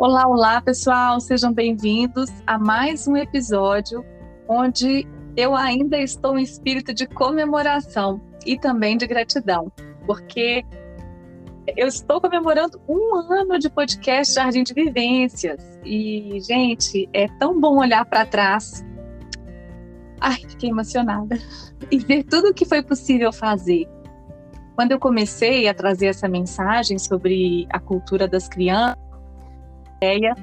Olá, olá, pessoal, sejam bem-vindos a mais um episódio onde eu ainda estou em espírito de comemoração e também de gratidão, porque eu estou comemorando um ano de podcast Jardim de Vivências e, gente, é tão bom olhar para trás. Ai, fiquei emocionada e ver tudo o que foi possível fazer. Quando eu comecei a trazer essa mensagem sobre a cultura das crianças, ideia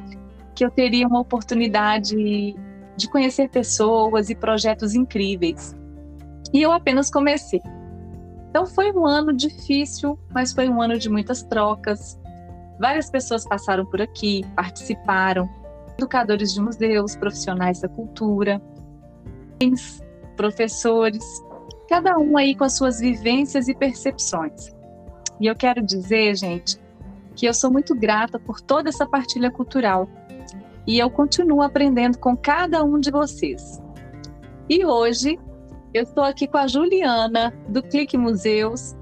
que eu teria uma oportunidade de conhecer pessoas e projetos incríveis. E eu apenas comecei. Então foi um ano difícil, mas foi um ano de muitas trocas. Várias pessoas passaram por aqui, participaram, educadores de museus, profissionais da cultura, professores, cada um aí com as suas vivências e percepções. E eu quero dizer, gente, que eu sou muito grata por toda essa partilha cultural e eu continuo aprendendo com cada um de vocês. E hoje eu estou aqui com a Juliana do Clique Museus.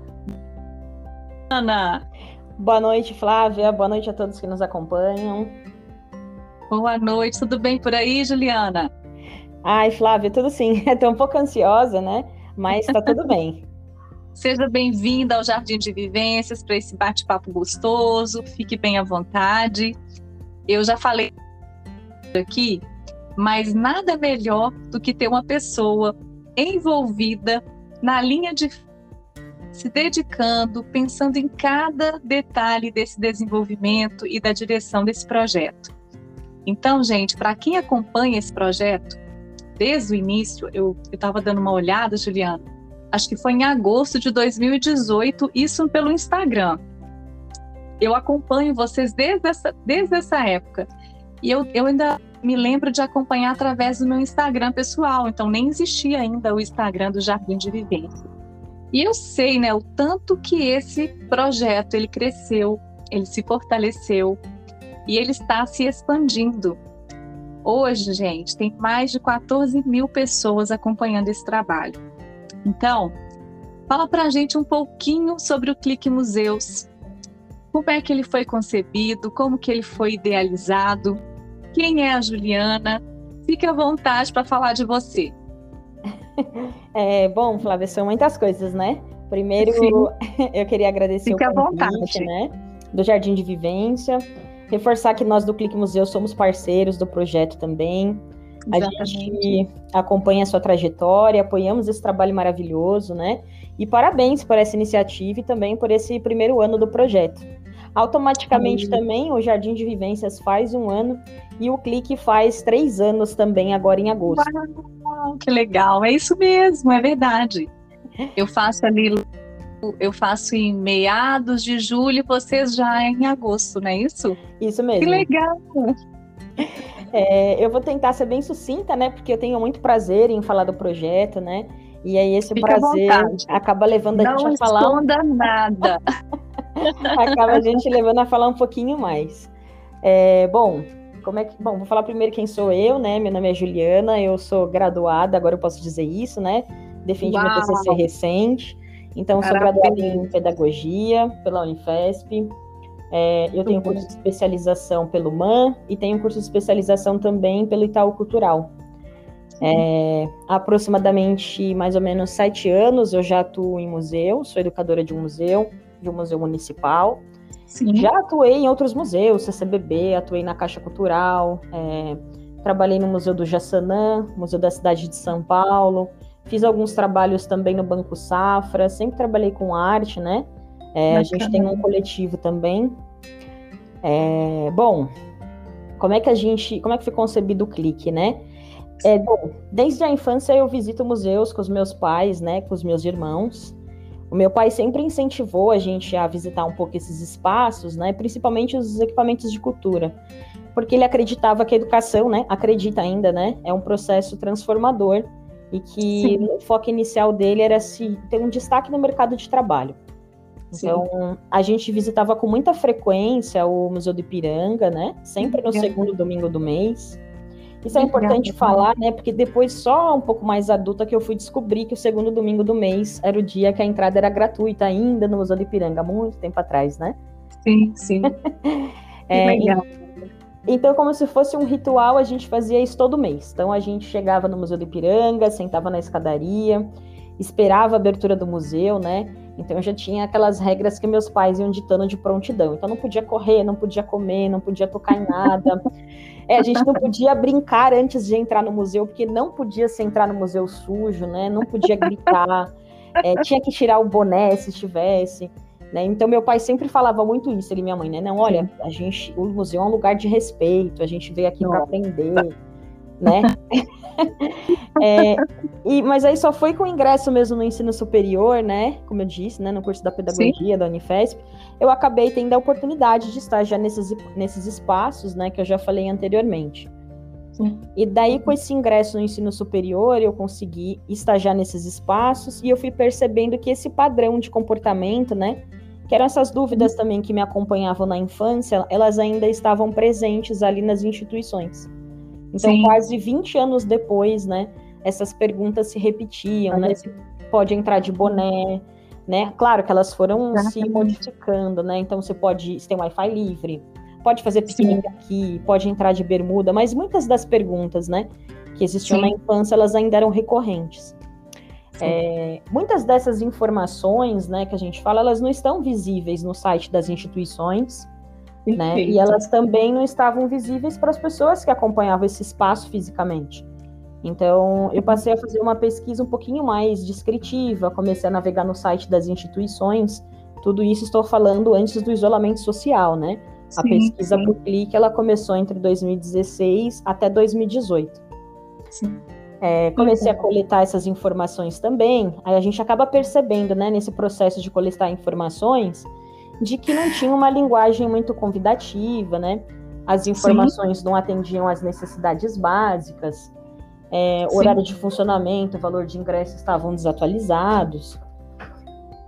Ana. Boa noite, Flávia. Boa noite a todos que nos acompanham. Boa noite, tudo bem por aí, Juliana? Ai, Flávia, tudo sim. Estou um pouco ansiosa, né? Mas está tudo bem. Seja bem-vinda ao Jardim de Vivências para esse bate-papo gostoso. Fique bem à vontade. Eu já falei aqui, mas nada melhor do que ter uma pessoa envolvida na linha de se dedicando, pensando em cada detalhe desse desenvolvimento e da direção desse projeto. Então, gente, para quem acompanha esse projeto, desde o início, eu estava dando uma olhada, Juliana, acho que foi em agosto de 2018, isso pelo Instagram. Eu acompanho vocês desde essa, desde essa época. E eu, eu ainda me lembro de acompanhar através do meu Instagram pessoal, então nem existia ainda o Instagram do Jardim de Vivência. E eu sei, né, o tanto que esse projeto ele cresceu, ele se fortaleceu e ele está se expandindo. Hoje, gente, tem mais de 14 mil pessoas acompanhando esse trabalho. Então, fala para a gente um pouquinho sobre o Clique Museus. Como é que ele foi concebido? Como que ele foi idealizado? Quem é a Juliana? Fique à vontade para falar de você. É, bom, Flávia, são muitas coisas, né? Primeiro, Sim. eu queria agradecer Fique o convite, né, do Jardim de Vivência, reforçar que nós do Clique Museu somos parceiros do projeto também. Exatamente. A gente acompanha a sua trajetória, apoiamos esse trabalho maravilhoso, né? E parabéns por essa iniciativa e também por esse primeiro ano do projeto. Automaticamente Sim. também o Jardim de Vivências faz um ano e o Clique faz três anos também, agora em agosto. Uau, que legal, é isso mesmo, é verdade. Eu faço ali, eu faço em meados de julho, vocês já em agosto, não é isso? Isso mesmo. Que legal. É, eu vou tentar ser bem sucinta, né? Porque eu tenho muito prazer em falar do projeto, né? E aí esse Fica prazer acaba levando a Não gente a falar. Não esconda nada. acaba a gente levando a falar um pouquinho mais. É, bom, como é que. Bom, vou falar primeiro quem sou eu, né? Meu nome é Juliana, eu sou graduada, agora eu posso dizer isso, né? Defendi meu TCC recente. Então, sou graduada em pedagogia pela Unifesp. É, eu tenho curso de especialização pelo MAN e tenho curso de especialização também pelo Itaú Cultural. É, há aproximadamente mais ou menos sete anos eu já atuo em museu, sou educadora de um museu, de um museu municipal. Sim. Já atuei em outros museus, CCBB, atuei na Caixa Cultural, é, trabalhei no Museu do Jaçanã, Museu da Cidade de São Paulo, fiz alguns trabalhos também no Banco Safra, sempre trabalhei com arte, né? É, a gente tem um coletivo também. É, bom, como é que a gente, como é que foi concebido o clique, né? É, bom, desde a infância eu visito museus com os meus pais, né, com os meus irmãos. O meu pai sempre incentivou a gente a visitar um pouco esses espaços, né, principalmente os equipamentos de cultura, porque ele acreditava que a educação, né, acredita ainda, né, é um processo transformador e que Sim. o foco inicial dele era se ter um destaque no mercado de trabalho. Então, a gente visitava com muita frequência o Museu do Ipiranga, né? Sempre no segundo domingo do mês. Isso é importante falar, né? Porque depois, só um pouco mais adulta, que eu fui descobrir que o segundo domingo do mês era o dia que a entrada era gratuita ainda no Museu do Ipiranga, há muito tempo atrás, né? Sim, sim. é, Então, como se fosse um ritual, a gente fazia isso todo mês. Então, a gente chegava no Museu do Ipiranga, sentava na escadaria, esperava a abertura do museu, né? Então, eu já tinha aquelas regras que meus pais iam ditando de prontidão. Então, não podia correr, não podia comer, não podia tocar em nada. É, a gente não podia brincar antes de entrar no museu, porque não podia se entrar no museu sujo, né? Não podia gritar. É, tinha que tirar o boné se estivesse. Né? Então meu pai sempre falava muito isso, ele e minha mãe, né? Não, olha, a gente, o museu é um lugar de respeito, a gente veio aqui para aprender, né? é, e, mas aí só foi com o ingresso mesmo no ensino superior, né? Como eu disse, né? No curso da pedagogia Sim. da Unifesp, eu acabei tendo a oportunidade de estar já nesses, nesses espaços, né? Que eu já falei anteriormente. Sim. E daí, com esse ingresso no ensino superior, eu consegui estagiar nesses espaços e eu fui percebendo que esse padrão de comportamento, né? que eram essas dúvidas uhum. também que me acompanhavam na infância, elas ainda estavam presentes ali nas instituições. Então, Sim. quase 20 anos depois, né, essas perguntas se repetiam, né, se pode entrar de boné, né, claro que elas foram Exatamente. se modificando, né, então você pode, você tem Wi-Fi livre, pode fazer piquenique Sim. aqui, pode entrar de bermuda, mas muitas das perguntas, né, que existiam Sim. na infância, elas ainda eram recorrentes. É, muitas dessas informações, né, que a gente fala, elas não estão visíveis no site das instituições, né? E elas também não estavam visíveis para as pessoas que acompanhavam esse espaço fisicamente. Então, eu passei a fazer uma pesquisa um pouquinho mais descritiva, comecei a navegar no site das instituições. Tudo isso estou falando antes do isolamento social, né? Sim, a pesquisa sim. por clique, ela começou entre 2016 até 2018. Sim. É, comecei a coletar essas informações também. Aí a gente acaba percebendo, né, nesse processo de coletar informações, de que não tinha uma linguagem muito convidativa, né? As informações Sim. não atendiam às necessidades básicas. É, horário de funcionamento, valor de ingresso estavam desatualizados.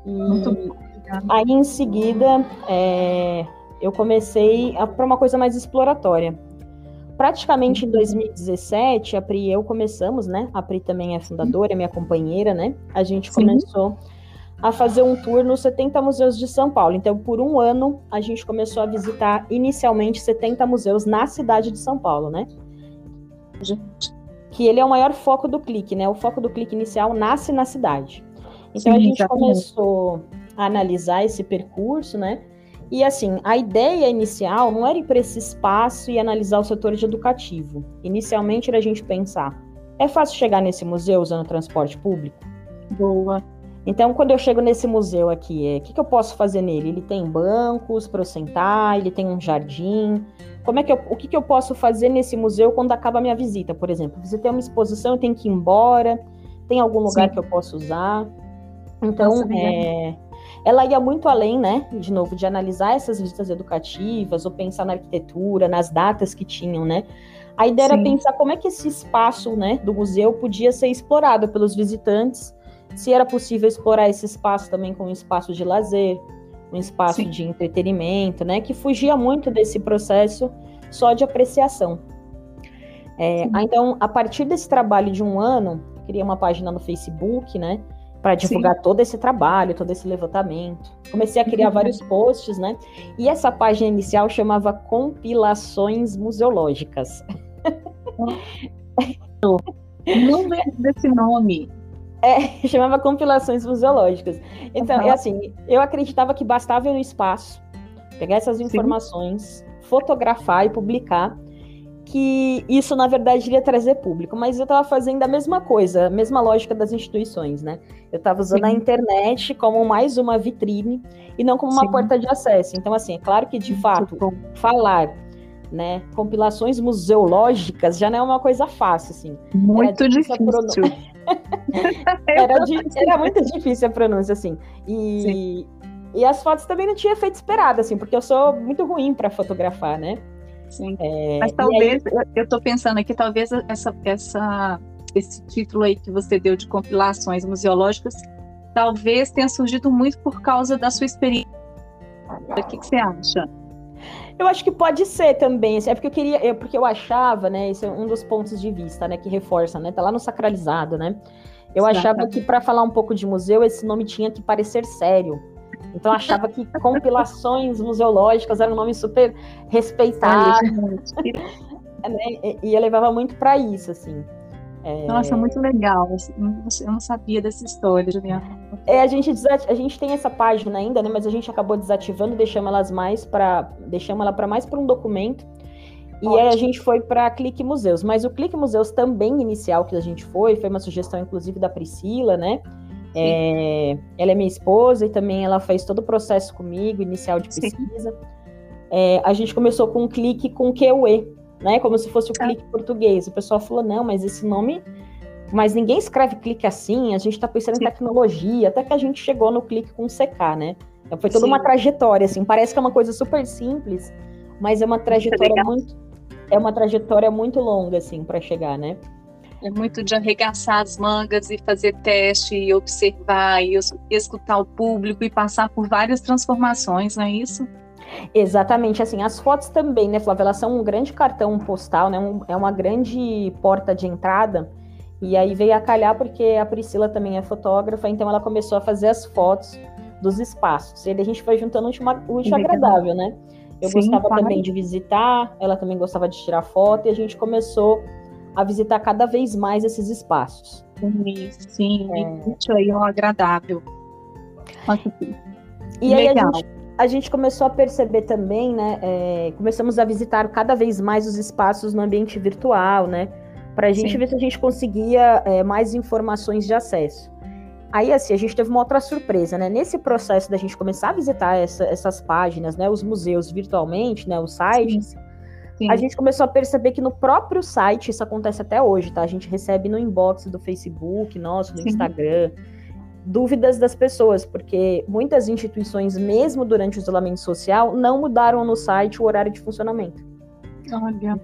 E muito aí em seguida é, eu comecei para uma coisa mais exploratória. Praticamente em 2017, a Pri e eu começamos, né? A Pri também é fundadora, é minha companheira, né? A gente Sim. começou a fazer um tour nos 70 museus de São Paulo. Então, por um ano, a gente começou a visitar inicialmente 70 museus na cidade de São Paulo, né? Que ele é o maior foco do clique, né? O foco do clique inicial nasce na cidade. Então, Sim, a gente exatamente. começou a analisar esse percurso, né? E assim, a ideia inicial não era ir para esse espaço e analisar o setor de educativo. Inicialmente era a gente pensar: é fácil chegar nesse museu usando transporte público? Boa. Então, quando eu chego nesse museu aqui, é, o que, que eu posso fazer nele? Ele tem bancos para eu sentar, ele tem um jardim. Como é que eu, o que, que eu posso fazer nesse museu quando acaba a minha visita, por exemplo? Visitei uma exposição, eu tenho que ir embora. Tem algum lugar Sim. que eu posso usar? Então, Nossa, é, ela ia muito além, né, de novo, de analisar essas visitas educativas ou pensar na arquitetura, nas datas que tinham, né. A ideia Sim. era pensar como é que esse espaço, né, do museu podia ser explorado pelos visitantes, se era possível explorar esse espaço também como um espaço de lazer, um espaço Sim. de entretenimento, né, que fugia muito desse processo só de apreciação. É, então, a partir desse trabalho de um ano, criei uma página no Facebook, né, para divulgar Sim. todo esse trabalho, todo esse levantamento. Comecei a criar vários posts, né? E essa página inicial chamava Compilações Museológicas. Não lembro desse nome. É, chamava Compilações Museológicas. Então, uhum. é assim, eu acreditava que bastava ir no espaço, pegar essas informações, Sim. fotografar e publicar que isso, na verdade, iria trazer público, mas eu estava fazendo a mesma coisa, a mesma lógica das instituições, né? Eu estava usando Sim. a internet como mais uma vitrine e não como uma Sim. porta de acesso. Então, assim, é claro que, de fato, falar né, compilações museológicas já não é uma coisa fácil, assim. Muito difícil. era, era, muito difícil a pronúncia, assim. E, e as fotos também não tinha efeito esperado, assim, porque eu sou muito ruim para fotografar, né? Sim. É, Mas talvez, aí... eu estou pensando aqui, talvez essa, essa, esse título aí que você deu de compilações museológicas, talvez tenha surgido muito por causa da sua experiência. O que, que você acha? Eu acho que pode ser também, assim, é porque eu queria, é porque eu achava, né, esse é um dos pontos de vista, né, que reforça, né, tá lá no sacralizado, né, eu achava que para falar um pouco de museu, esse nome tinha que parecer sério, Então achava que compilações museológicas eram um nome super respeitado. né? E eu levava muito para isso, assim. É... Nossa, muito legal. Eu não sabia dessa história, Juliana. É, a gente, a gente tem essa página ainda, né? Mas a gente acabou desativando, deixamos elas mais para, deixamos ela para mais para um documento. E aí a gente foi para Clique Museus. Mas o Clique Museus também inicial que a gente foi, foi uma sugestão inclusive da Priscila, né? É, ela é minha esposa e também ela fez todo o processo comigo, inicial de pesquisa. É, a gente começou com um clique com QE, né? Como se fosse o clique português. O pessoal falou: não, mas esse nome. Mas ninguém escreve clique assim, a gente está pensando Sim. em tecnologia, até que a gente chegou no clique com CK, né? Então foi toda Sim. uma trajetória, assim, parece que é uma coisa super simples, mas é uma trajetória muito. É uma trajetória muito longa, assim, para chegar, né? É muito de arregaçar as mangas e fazer teste e observar e escutar o público e passar por várias transformações, não é isso? Exatamente, assim, as fotos também, né, Flávia, elas são um grande cartão postal, né, um, é uma grande porta de entrada, e aí veio a calhar porque a Priscila também é fotógrafa, então ela começou a fazer as fotos dos espaços, e aí a gente foi juntando o útil, agradável, né, eu Sim, gostava também de visitar, ela também gostava de tirar foto, e a gente começou a visitar cada vez mais esses espaços. Sim, é... útil aí, agradável. Nossa, e Legal. aí a gente a gente começou a perceber também, né? É, começamos a visitar cada vez mais os espaços no ambiente virtual, né? Para a gente Sim. ver se a gente conseguia é, mais informações de acesso. Aí, assim, a gente teve uma outra surpresa, né? Nesse processo da gente começar a visitar essa, essas páginas, né? Os museus virtualmente, né? Os sites. Sim. Sim. A gente começou a perceber que no próprio site, isso acontece até hoje, tá? A gente recebe no inbox do Facebook, nosso, do. Instagram dúvidas das pessoas, porque muitas instituições, mesmo durante o isolamento social, não mudaram no site o horário de funcionamento. Olha.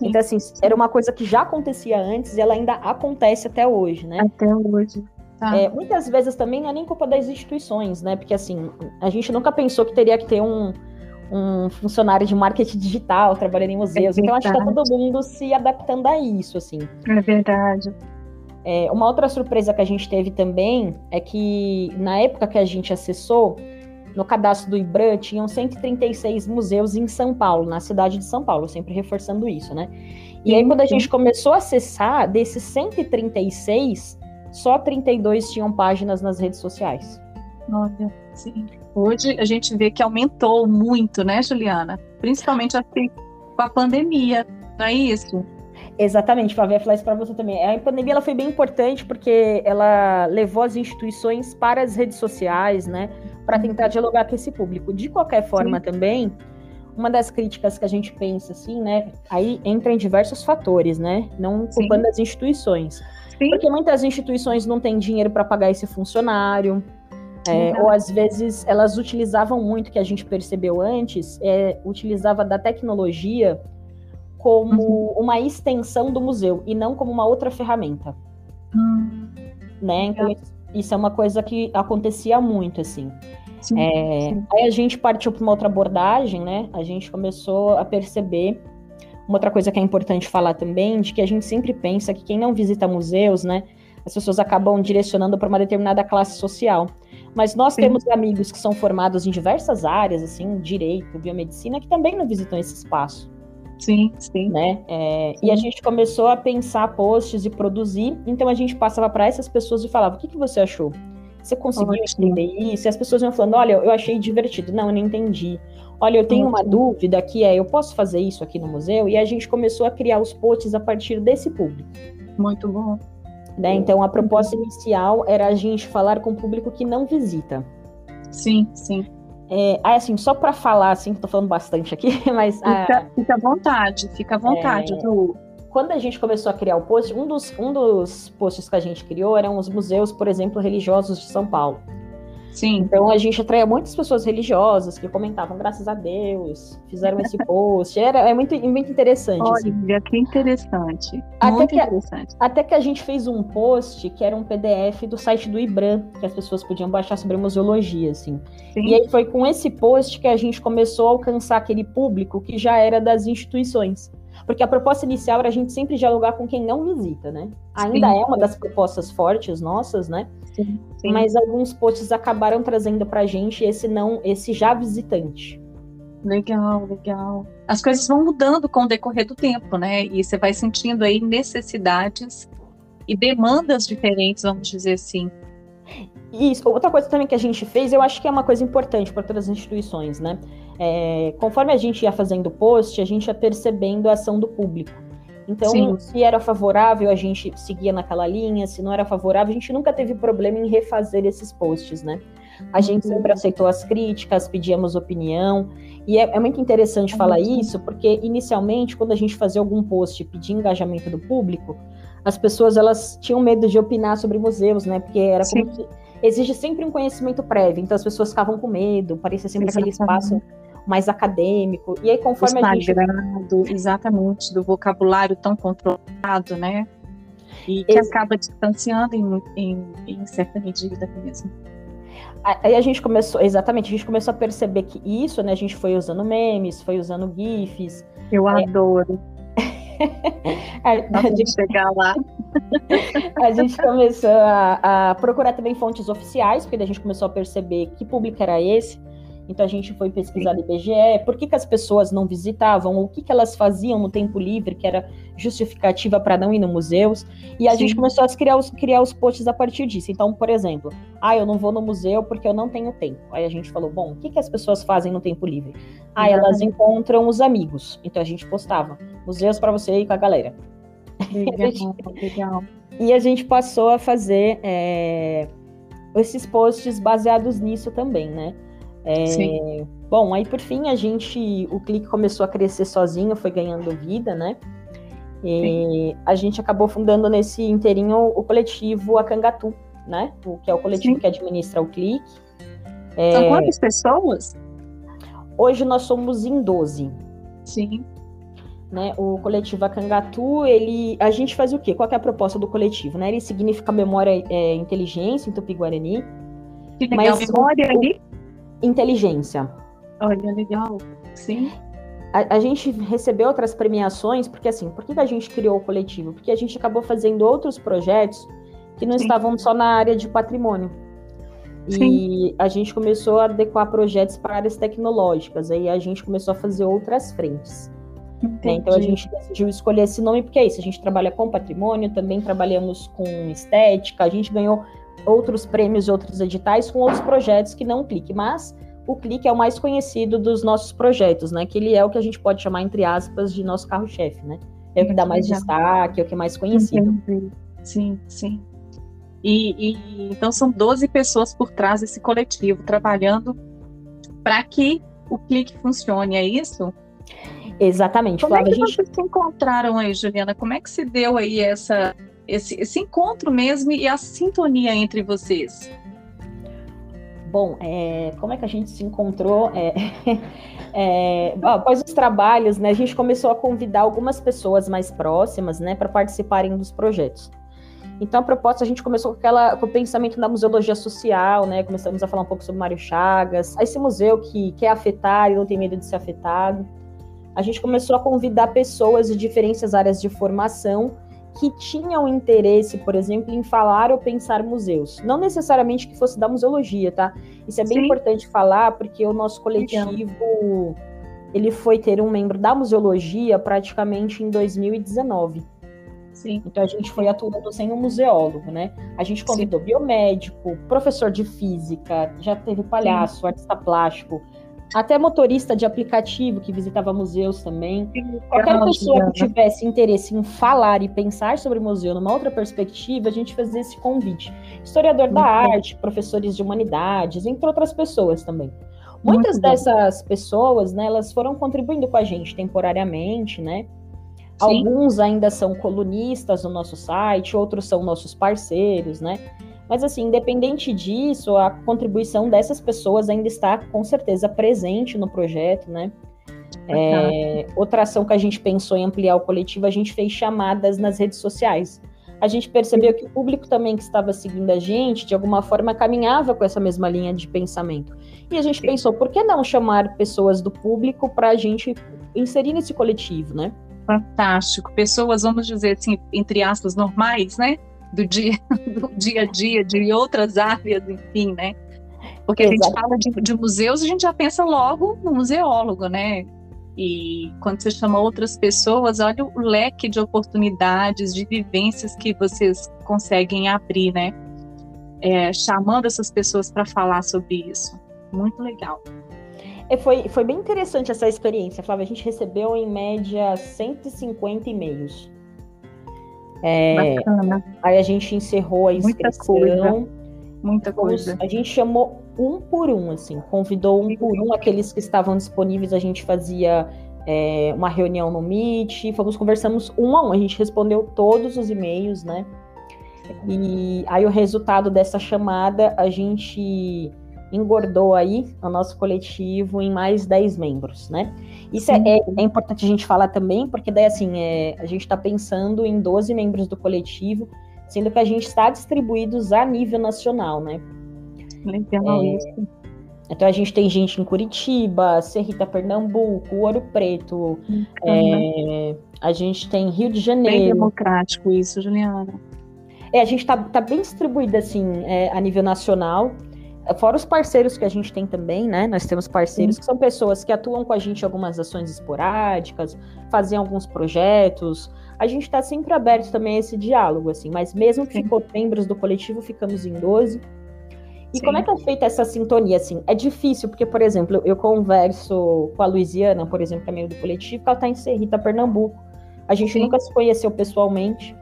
Então, assim, era uma coisa que já acontecia antes e ela ainda acontece até hoje, né? Até hoje. Tá. É, muitas vezes também não é nem culpa das instituições, né? Porque, assim, a gente nunca pensou que teria que ter um, um funcionário de marketing digital trabalhando em museus. É então, acho que tá todo mundo se adaptando a isso, assim. É verdade. É, uma outra surpresa que a gente teve também é que na época que a gente acessou, no cadastro do IBRAM tinham 136 museus em São Paulo, na cidade de São Paulo, sempre reforçando isso, né? E aí quando a gente começou a acessar, desses 136, só 32 tinham páginas nas redes sociais. Olha, sim. Hoje a gente vê que aumentou muito, né, Juliana? Principalmente assim, com a pandemia, não é isso? Exatamente, Flávia, falar isso para você também. A pandemia ela foi bem importante porque ela levou as instituições para as redes sociais, né, para tentar dialogar com esse público. De qualquer forma, Sim. também, uma das críticas que a gente pensa assim, né, aí entra em diversos fatores, né, não culpando Sim. as instituições. Sim. Porque muitas instituições não têm dinheiro para pagar esse funcionário, é, ou às vezes elas utilizavam muito, que a gente percebeu antes, é, utilizava da tecnologia como uhum. uma extensão do museu e não como uma outra ferramenta. Uhum. Né? Então, isso é uma coisa que acontecia muito, assim. Sim, é, sim. Aí a gente partiu para uma outra abordagem, né? A gente começou a perceber uma outra coisa que é importante falar também, de que a gente sempre pensa que quem não visita museus, né? As pessoas acabam direcionando para uma determinada classe social. Mas nós sim. temos amigos que são formados em diversas áreas, assim, direito, biomedicina, que também não visitam esse espaço. Sim, sim. Né? É, sim. E a gente começou a pensar posts e produzir, então a gente passava para essas pessoas e falava: o que, que você achou? Você conseguiu entender isso? E as pessoas iam falando: olha, eu achei divertido. Não, eu não entendi. Olha, eu tenho uma dúvida que é: eu posso fazer isso aqui no museu? E a gente começou a criar os posts a partir desse público. Muito bom. Né? Então a proposta inicial era a gente falar com o público que não visita. Sim, sim. É, assim, só para falar, assim, que tô falando bastante aqui, mas. Fica, ah, fica à vontade, fica à vontade, é, Quando a gente começou a criar o post, um dos, um dos posts que a gente criou eram os museus, por exemplo, religiosos de São Paulo. Sim. Então a gente atraía muitas pessoas religiosas que comentavam, graças a Deus, fizeram esse post. Era, é muito, muito interessante. Olha, assim. que interessante. Até muito que, interessante. Até que a gente fez um post que era um PDF do site do IBRAM, que as pessoas podiam baixar sobre museologia, assim. Sim. E aí foi com esse post que a gente começou a alcançar aquele público que já era das instituições. porque a proposta inicial era a gente sempre dialogar com quem não visita, né? Ainda sim. é uma das propostas fortes nossas, né? Sim, sim. Mas alguns posts acabaram trazendo para a gente esse não, esse já visitante. Legal, legal. As coisas vão mudando com o decorrer do tempo, né? E você vai sentindo aí necessidades e demandas diferentes, vamos dizer assim. Isso. Outra coisa também que a gente fez, eu acho que é uma coisa importante para todas as instituições, né? É, conforme a gente ia fazendo post, a gente ia percebendo a ação do público. Então, Sim. se era favorável, a gente seguia naquela linha, se não era favorável, a gente nunca teve problema em refazer esses posts, né? A gente uhum. sempre aceitou as críticas, pedíamos opinião, e é, é muito interessante uhum. falar isso, porque inicialmente, quando a gente fazia algum post e pedia engajamento do público, as pessoas elas tinham medo de opinar sobre museus, né? Porque era Sim. como se exige sempre um conhecimento prévio, então as pessoas ficavam com medo, parecia sempre Exatamente. aquele espaço mais acadêmico. E aí, conforme a gente. Exatamente, do vocabulário tão controlado, né? E que acaba distanciando em, em, em certa medida mesmo. Aí a gente começou, exatamente, a gente começou a perceber que isso, né? A gente foi usando memes, foi usando GIFs. Eu é, adoro. a, a gente chegar lá. a gente começou a, a, procurar também fontes oficiais, porque a gente começou a perceber que público era esse. Então a gente foi pesquisar no IBGE, por que, que as pessoas não visitavam, o que, que elas faziam no tempo livre, que era justificativa para não ir no museus. E a Sim. gente começou a criar os, criar os posts a partir disso. Então, por exemplo, ah, eu não vou no museu porque eu não tenho tempo. Aí a gente falou, bom, o que, que as pessoas fazem no tempo livre? Ah, elas encontram os amigos. Então a gente postava museus para você ir com a galera. Legal, legal. E a gente passou a fazer é, esses posts baseados nisso também, né? É, bom, aí por fim a gente, o clique começou a crescer sozinho, foi ganhando vida, né? E Sim. a gente acabou fundando nesse inteirinho o coletivo Acangatu, né? O que é o coletivo Sim. que administra o clique. É, São quantas pessoas? Hoje nós somos em 12. Sim. Né, o coletivo Acangatu, ele, a gente faz o quê? Qual é a proposta do coletivo? Né? Ele significa memória é, inteligência em Tupi-Guarani. Que legal, mas memória o, ali? Inteligência. Olha, legal. Sim. A, a, gente recebeu outras premiações, porque assim, por que a gente criou o coletivo? Porque a gente acabou fazendo outros projetos que não Sim. estavam só na área de patrimônio. Sim. E a gente começou a adequar projetos para áreas tecnológicas, aí a gente começou a fazer outras frentes. Né? Então a gente decidiu escolher esse nome porque é isso, a gente trabalha com patrimônio, também trabalhamos com estética, a gente ganhou outros prêmios e outros editais com outros projetos que não o Clique, mas o Clique é o mais conhecido dos nossos projetos, né? Que ele é o que a gente pode chamar, entre aspas, de nosso carro-chefe, né? É o que dá mais destaque, é o que é mais conhecido. Entendi. Sim, sim. E, e, então são 12 pessoas por trás desse coletivo trabalhando para que o clique funcione, é isso? Exatamente. Como Flávia, é que gente... vocês se encontraram aí, Juliana? Como é que se deu aí essa, esse, esse encontro mesmo e a sintonia entre vocês? Bom, é, como é que a gente se encontrou? É, é, após os trabalhos, né, a gente começou a convidar algumas pessoas mais próximas, né, para participarem dos projetos. Então, a proposta, a gente começou com, aquela, com o pensamento da museologia social, né, começamos a falar um pouco sobre Mário Chagas, esse museu que quer afetar e não tem medo de ser afetado. A gente começou a convidar pessoas de diferentes áreas de formação que tinham interesse, por exemplo, em falar ou pensar museus. Não necessariamente que fosse da museologia, tá? Isso é bem Sim. importante falar, porque o nosso coletivo ele foi ter um membro da museologia praticamente em 2019. Sim. Então a gente foi atuando sem um museólogo, né? A gente convidou Sim. biomédico, professor de física, já teve palhaço, Sim. artista plástico, até motorista de aplicativo que visitava museus também. Qualquer pessoa que tivesse interesse em falar e pensar sobre o museu numa outra perspectiva, a gente fazia esse convite. Historiador da arte, professores de humanidades, entre outras pessoas também. Muitas Muito dessas bom. pessoas, né, elas foram contribuindo com a gente temporariamente, né? Sim. Alguns ainda são colunistas no nosso site, outros são nossos parceiros, né? Mas, assim, independente disso, a contribuição dessas pessoas ainda está, com certeza, presente no projeto, né? É, outra ação que a gente pensou em ampliar o coletivo, a gente fez chamadas nas redes sociais. A gente percebeu que o público também que estava seguindo a gente, de alguma forma, caminhava com essa mesma linha de pensamento. E a gente pensou, por que não chamar pessoas do público para a gente inserir nesse coletivo, né? Fantástico. Pessoas, vamos dizer assim, entre aspas, normais, né? Do dia, do dia a dia, de outras áreas, enfim, né? Porque Exato. a gente fala de, de, museus, a gente já pensa logo no museólogo, né? E quando você chama outras pessoas, olha o leque de oportunidades, de vivências que vocês conseguem abrir, né? É, chamando essas pessoas para falar sobre isso. Muito legal. É, foi, foi bem interessante essa experiência, Flávia. A gente recebeu em média 150 e-mails. É, Bacana. Aí a gente encerrou a inscrição. Muita coisa. Muita coisa. A gente chamou um por um, assim, convidou um por um aqueles que estavam disponíveis. A gente fazia é, uma reunião no Meet, fomos conversamos um a um. A gente respondeu todos os e-mails, né? E aí o resultado dessa chamada, a gente engordou aí o nosso coletivo em mais 10 membros, né? Isso é, é, é, importante a gente falar também, porque daí assim, é, a gente está pensando em 12 membros do coletivo, sendo que a gente está distribuídos a nível nacional, né? Legal é, isso. Então a gente tem gente em Curitiba, Serrita, Pernambuco, Ouro Preto, uhum. é, a gente tem Rio de Janeiro. Bem democrático isso, Juliana. É, a gente está tá bem distribuída assim a nível nacional. Fora os parceiros que a gente tem também, né? Nós temos parceiros Sim. que são pessoas que atuam com a gente em algumas ações esporádicas, fazem alguns projetos. A gente está sempre aberto também a esse diálogo, assim, mas mesmo que ficou membros do coletivo, ficamos em 12. E Sim. como é que é feita essa sintonia, assim? É difícil, porque, por exemplo, eu converso com a Luiziana, por exemplo, que é meio do coletivo, que ela está em Serrita, Pernambuco. A gente Sim. nunca se conheceu pessoalmente.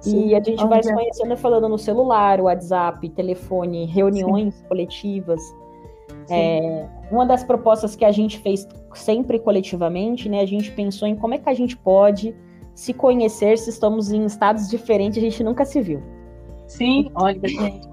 Sim, e a gente vai se conhecendo falando no celular, WhatsApp, telefone, reuniões Sim. coletivas. É, uma das propostas que a gente fez sempre coletivamente, né? A gente pensou em como é que a gente pode se conhecer se estamos em estados diferentes, a gente nunca se viu. Sim, olha, gente,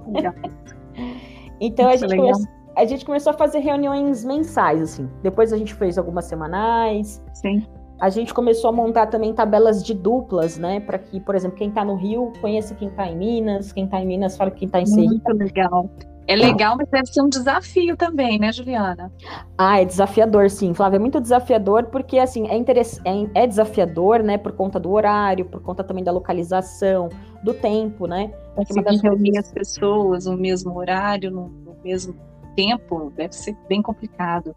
Então a gente, começou, a gente começou a fazer reuniões mensais, assim. Depois a gente fez algumas semanais. Sim a gente começou a montar também tabelas de duplas, né? Para que, por exemplo, quem está no Rio conheça quem está em Minas, quem está em Minas fala quem está em Sergipe. Muito legal. É legal, mas deve ser um desafio também, né, Juliana? Ah, é desafiador, sim, Flávia. É muito desafiador, porque assim, é, interess... é, é desafiador, né, por conta do horário, por conta também da localização, do tempo, né? Porque Conseguir reunir as pessoas no mesmo horário, no mesmo tempo, deve ser bem complicado.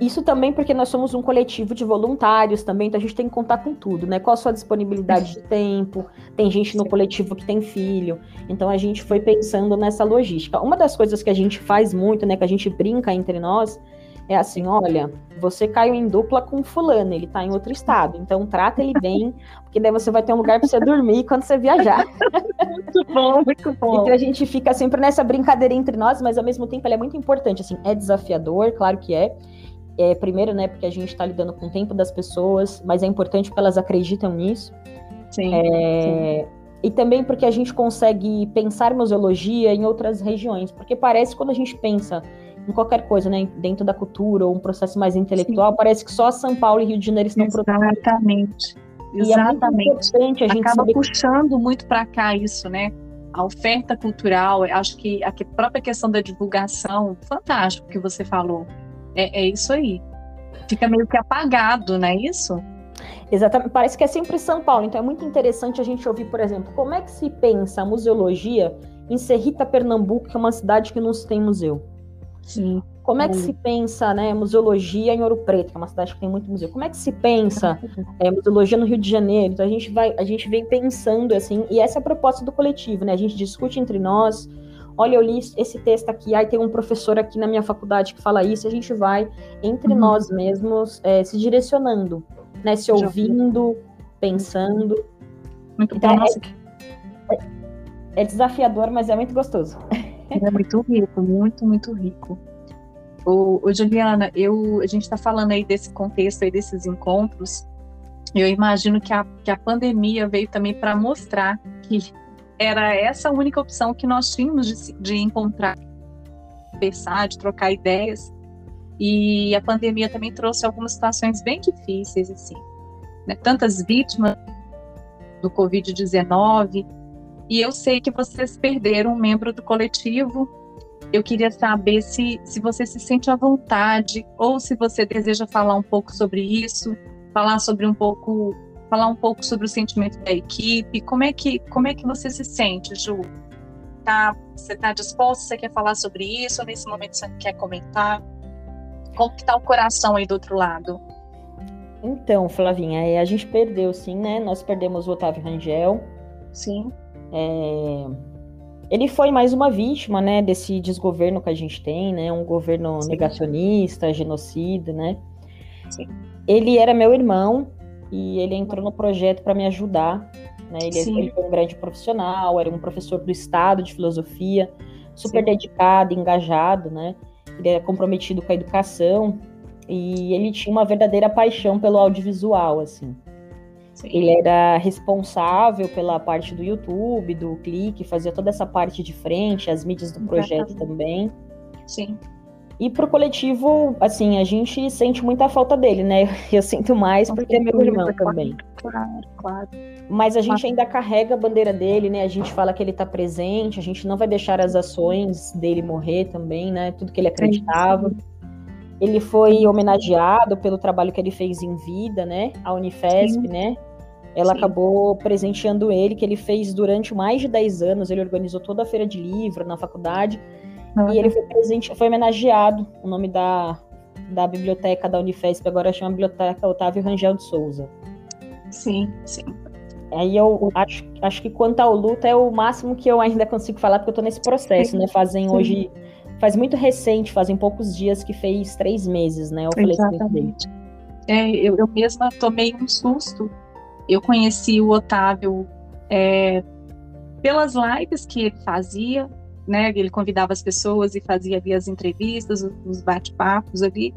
Isso também porque nós somos um coletivo de voluntários também, então a gente tem que contar com tudo, né? Qual a sua disponibilidade de tempo? Tem gente no coletivo que tem filho, então a gente foi pensando nessa logística. Uma das coisas que a gente faz muito, né, que a gente brinca entre nós, é assim, olha, você caiu em dupla com fulano, ele tá em outro estado, então trata ele bem, porque daí você vai ter um lugar para você dormir quando você viajar. Muito bom, muito bom. Então a gente fica sempre nessa brincadeira entre nós, mas ao mesmo tempo ela é muito importante, assim, é desafiador, claro que é, é, primeiro, né, porque a gente está lidando com o tempo das pessoas, mas é importante porque elas acreditam nisso. Sim, é, sim. E também porque a gente consegue pensar museologia em outras regiões. Porque parece quando a gente pensa em qualquer coisa, né, dentro da cultura ou um processo mais intelectual, sim. parece que só São Paulo e Rio de Janeiro estão Exatamente. E Exatamente. É muito importante a gente Acaba puxando muito para cá isso, né? A oferta cultural, acho que a própria questão da divulgação, fantástico que você falou é, é isso aí. Fica meio que apagado, não é isso? Exatamente, parece que é sempre São Paulo, então é muito interessante a gente ouvir, por exemplo, como é que se pensa a museologia em Serrita, Pernambuco, que é uma cidade que não tem museu. Sim. Como é que se pensa, né, museologia em Ouro Preto, que é uma cidade que tem muito museu? Como é que se pensa é, museologia no Rio de Janeiro? Então a gente vai, a gente vem pensando assim, e essa é a proposta do coletivo, né? A gente discute entre nós, olha, eu li esse texto aqui, aí tem um professor aqui na minha faculdade que fala isso, a gente vai, entre uhum. nós mesmos, é, se direcionando, né? Se ouvindo, pensando. Muito então, bom. É, é, desafiador, mas é muito gostoso. É muito rico, muito, muito rico. Ô, ô Juliana, eu, a gente está falando aí desse contexto aí desses encontros. Eu imagino que a, que a pandemia veio também para mostrar que era essa a única opção que nós tínhamos de, de encontrar, conversar, de trocar ideias. E a pandemia também trouxe algumas situações bem difíceis, assim, né? tantas vítimas do Covid-19. E eu sei que vocês perderam um membro do coletivo. Eu queria saber se, se você se sente à vontade ou se você deseja falar um pouco sobre isso, falar sobre um pouco falar um pouco sobre o sentimento da equipe. Como é que, como é que você se sente, Ju? Tá, você está disposta? Você quer falar sobre isso? Ou nesse momento você quer comentar? Como que está o coração aí do outro lado? Então, Flavinha, é, a gente perdeu sim, né? Nós perdemos o Otávio Rangel. Sim. É... Ele foi mais uma vítima, né, desse desgoverno que a gente tem, né? Um governo sim. negacionista, genocida, né? Sim. Ele era meu irmão e ele entrou no projeto para me ajudar. Né? Ele, ele, foi um grande profissional, era um professor do Estado de filosofia, super Sim. dedicado, engajado, né? Ele era comprometido com a educação e ele tinha uma verdadeira paixão pelo audiovisual, assim. Sim. Ele era responsável pela parte do YouTube, do clique, fazia toda essa parte de frente, as mídias do projeto Exatamente. também. Sim. E pro coletivo, assim, a gente sente muita falta dele, né? Eu sinto mais porque é meu irmão também. Claro, claro. Mas a gente ainda carrega a bandeira dele, né? A gente fala que ele tá presente, a gente não vai deixar as ações dele morrer também, né? Tudo que ele acreditava. Ele foi homenageado pelo trabalho que ele fez em vida, né? A Unifesp, Sim. né? Ela Sim. acabou presenteando ele, que ele fez durante mais de 10 anos. Ele organizou toda a feira de livro na faculdade. Uhum. E ele foi, presente, foi homenageado. O nome da, da biblioteca da Unifesp agora chama Biblioteca Otávio Rangel de Souza. Sim, sim. Aí eu acho, acho que quanto ao luto é o máximo que eu ainda consigo falar, porque eu tô nesse processo, sim. né? Fazem sim. hoje. Faz muito recente, fazem poucos dias que fez três meses, né? O Exatamente. É, eu, eu mesma tomei um susto. Eu conheci o Otávio é, pelas lives que ele fazia, né? Ele convidava as pessoas e fazia ali as entrevistas, os bate-papos ali.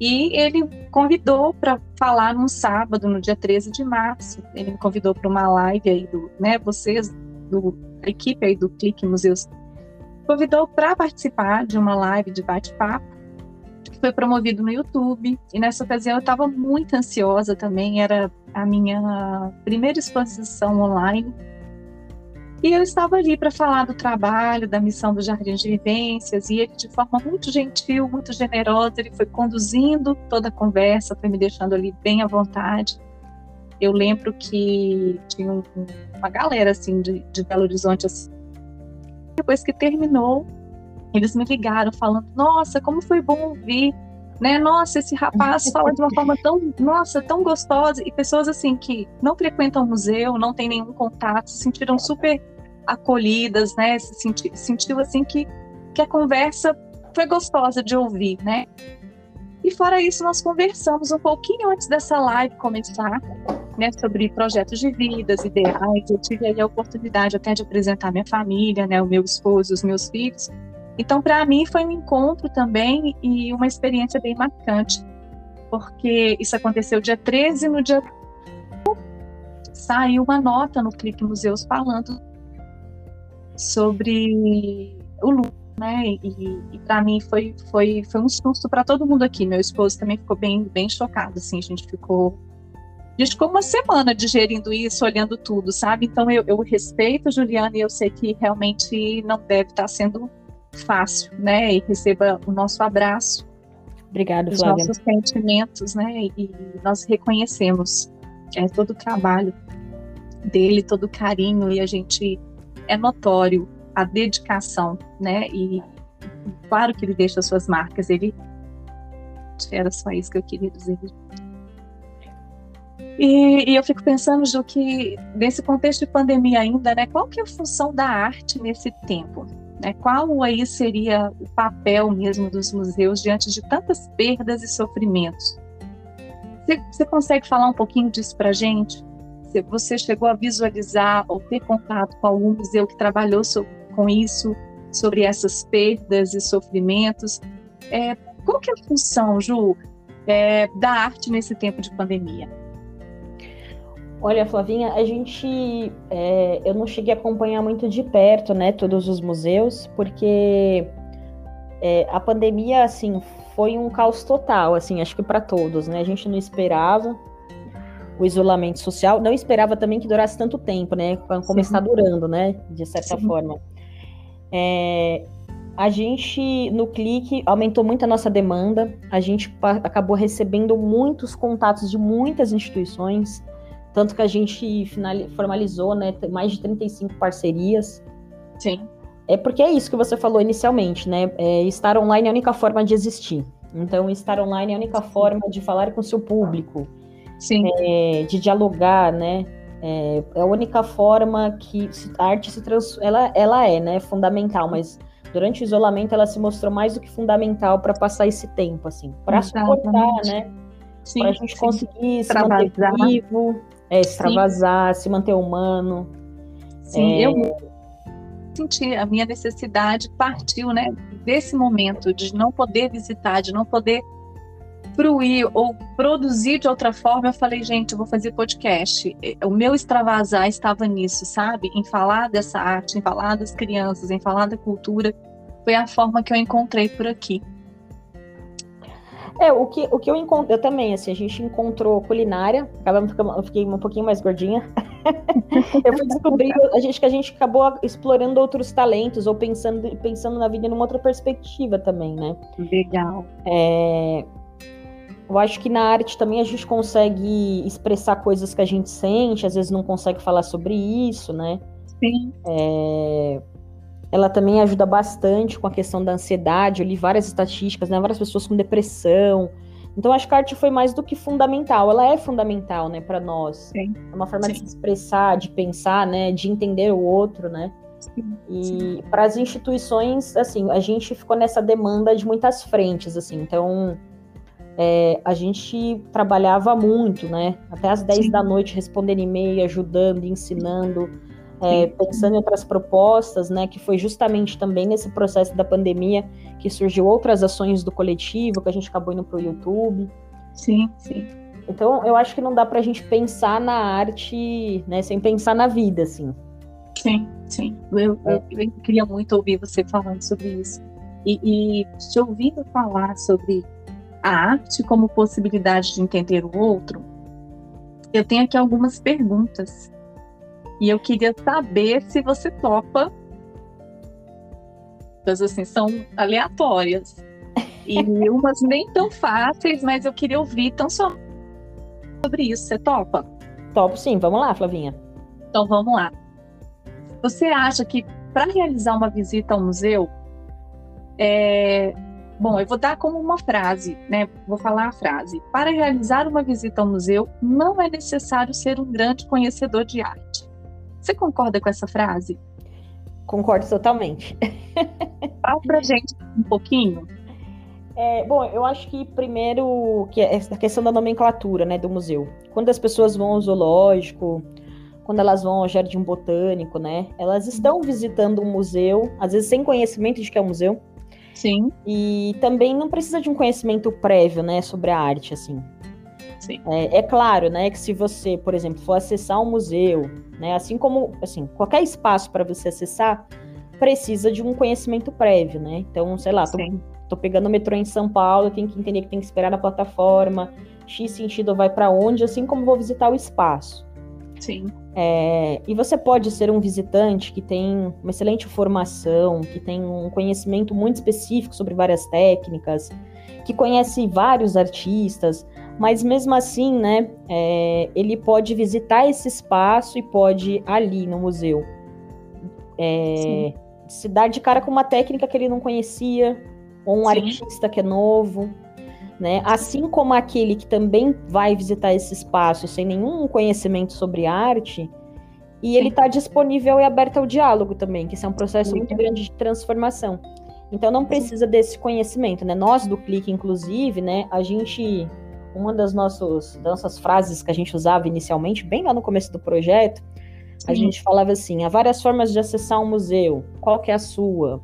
E ele convidou para falar num sábado, no dia 13 de março. Ele me convidou para uma live aí do, né, vocês, do, a equipe aí do Clique Museus, convidou para participar de uma live de bate-papo que foi promovido no YouTube. E nessa ocasião eu estava muito ansiosa também, era a minha primeira exposição online e eu estava ali para falar do trabalho, da missão do Jardim de Vivências, e ele, de forma muito gentil, muito generosa, ele foi conduzindo toda a conversa, foi me deixando ali bem à vontade. Eu lembro que tinha um, uma galera assim de, de Belo Horizonte. Assim. Depois que terminou, eles me ligaram falando: Nossa, como foi bom ouvir né? Nossa, esse rapaz fala de uma forma tão, nossa, tão gostosa. E pessoas assim que não frequentam o museu, não têm nenhum contato, se sentiram super acolhidas, né? Se senti, sentiu assim que, que a conversa foi gostosa de ouvir, né? E fora isso, nós conversamos um pouquinho antes dessa live começar, né, sobre projetos de vidas, ideais. Eu tive aí a oportunidade até de apresentar minha família, né, o meu esposo, os meus filhos. Então, para mim, foi um encontro também e uma experiência bem marcante, porque isso aconteceu dia 13, no dia saiu uma nota no Clique Museus falando sobre o luto, né? E, e para mim foi, foi, foi um susto para todo mundo aqui. Meu esposo também ficou bem, bem chocado, assim, a gente ficou a gente ficou uma semana digerindo isso, olhando tudo, sabe? Então eu, eu respeito Juliana e eu sei que realmente não deve estar sendo fácil, né? E receba o nosso abraço. Obrigada, os Flávia. nossos sentimentos, né? E nós reconhecemos é, todo o trabalho dele, todo o carinho e a gente é notório a dedicação, né? E claro que ele deixa suas marcas, ele era só isso que eu queria dizer. E, e, eu fico pensando, Ju, que nesse contexto de pandemia ainda, né, qual que é a função da arte nesse tempo? Né? Qual aí seria o papel mesmo dos museus diante de tantas perdas e sofrimentos? Você, você consegue falar um pouquinho disso para gente? você chegou a visualizar ou ter contato com algum museu que trabalhou com isso, sobre essas perdas e sofrimentos. É, qual que é a função, Ju, é, da arte nesse tempo de pandemia? Olha, Flavinha, a gente, é, eu não cheguei a acompanhar muito de perto, né, todos os museus, porque é, a pandemia, assim, foi um caos total, assim, acho que para todos, né? A gente não esperava, o isolamento social. Não esperava também que durasse tanto tempo, né? Como Sim. está durando, né? De certa Sim. forma. É, a gente, no clique, aumentou muito a nossa demanda. A gente acabou recebendo muitos contatos de muitas instituições, tanto que a gente formalizou, né, mais de 35 parcerias. Sim. É porque é isso que você falou inicialmente, né? É, estar online é a única forma de existir. Então, estar online é a única forma de falar com o seu público, Sim. É, de dialogar, né? É, é, a única forma que a arte se trans, ela, ela é, né, fundamental, mas durante o isolamento ela se mostrou mais do que fundamental para passar esse tempo, assim, para suportar, né? Para a gente sim. conseguir se manter vivo, é, extravasar, sim. se manter humano. Sim, é... eu senti a minha necessidade partiu, né, desse momento de não poder visitar, de não poder fruir ou produzir de outra forma, eu falei, gente, eu vou fazer podcast. O meu extravasar estava nisso, sabe? Em falar dessa arte, em falar das crianças, em falar da cultura. Foi a forma que eu encontrei por aqui. É, o que, o que eu encontrei, eu também, assim, a gente encontrou culinária, acabamos, eu fiquei um pouquinho mais gordinha. eu fui descobrir a gente, que a gente acabou explorando outros talentos ou pensando, pensando na vida numa outra perspectiva também, né? Legal. É, eu acho que na arte também a gente consegue expressar coisas que a gente sente, às vezes não consegue falar sobre isso, né? Sim. É, ela também ajuda bastante com a questão da ansiedade. Eu li várias estatísticas, né? Várias pessoas com depressão. Então acho que a arte foi mais do que fundamental. Ela é fundamental, né, para nós. Sim. É uma forma Sim. de se expressar, de pensar, né, de entender o outro, né? Sim. E para as instituições, assim, a gente ficou nessa demanda de muitas frentes, assim. Então é, a gente trabalhava muito, né? Até às 10 Sim. da noite respondendo e-mail, ajudando, ensinando, é, pensando em outras propostas, né? Que foi justamente também nesse processo da pandemia que surgiu outras ações do coletivo, que a gente acabou indo para o YouTube. Sim, sim. Então, eu acho que não dá para a gente pensar na arte, né? Sem pensar na vida, assim. Sim, sim. Eu, eu, eu queria muito ouvir você falando sobre isso. E, e te ouvindo falar sobre a arte como possibilidade de entender o outro, eu tenho aqui algumas perguntas. E eu queria saber se você topa. Mas assim, são aleatórias. E umas nem tão fáceis, mas eu queria ouvir tão só sobre isso. Você topa? Topo sim, vamos lá, Flavinha. Então vamos lá. Você acha que para realizar uma visita ao museu, é, Bom, eu vou dar como uma frase, né? Vou falar a frase. Para realizar uma visita ao museu, não é necessário ser um grande conhecedor de arte. Você concorda com essa frase? Concordo totalmente. Fala pra gente um pouquinho. É, bom, eu acho que primeiro que é essa questão da nomenclatura, né, do museu. Quando as pessoas vão ao zoológico, quando elas vão ao jardim botânico, né, elas estão visitando um museu, às vezes sem conhecimento de que é um museu, Sim. E também não precisa de um conhecimento prévio, né, sobre a arte, assim. Sim. É, é, claro, né, que se você, por exemplo, for acessar um museu, né, assim como, assim, qualquer espaço para você acessar, precisa de um conhecimento prévio, né? Então, sei lá, tô, tô, pegando o metrô em São Paulo, tenho que entender que tem que esperar na plataforma, X sentido vai para onde, assim como vou visitar o espaço. Sim. É, e você pode ser um visitante que tem uma excelente formação, que tem um conhecimento muito específico sobre várias técnicas, que conhece vários artistas, mas mesmo assim, né, é, ele pode visitar esse espaço e pode ali no museu é, se dar de cara com uma técnica que ele não conhecia, ou um Sim. artista que é novo. Né? Assim como aquele que também vai visitar esse espaço sem nenhum conhecimento sobre arte, e ele está disponível e aberto ao diálogo também, que isso é um processo Sim. muito grande de transformação. Então não precisa desse conhecimento, né? Nós do Clique, inclusive, né? A gente, uma das, nossos, das nossas frases que a gente usava inicialmente, bem lá no começo do projeto, Sim. a gente falava assim: há várias formas de acessar um museu. Qual que é a sua?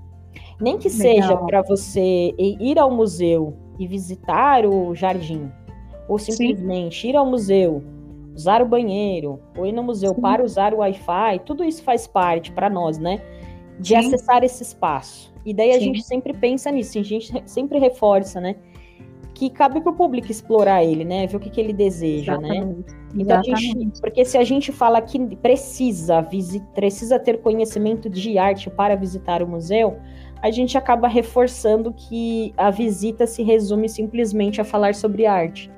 Nem que Legal. seja para você ir ao museu e visitar o jardim, ou simplesmente Sim. ir ao museu, usar o banheiro, ou ir no museu Sim. para usar o Wi-Fi, tudo isso faz parte para nós, né? De acessar esse espaço. E daí a gente sempre pensa nisso, a gente sempre reforça, né? Que cabe para o público explorar ele, né? Ver o que, que ele deseja, né? Exatamente. né? Então, gente, porque se a gente fala que precisa, precisa ter conhecimento de arte para visitar o museu, a gente acaba reforçando que a visita se resume simplesmente a falar sobre arte.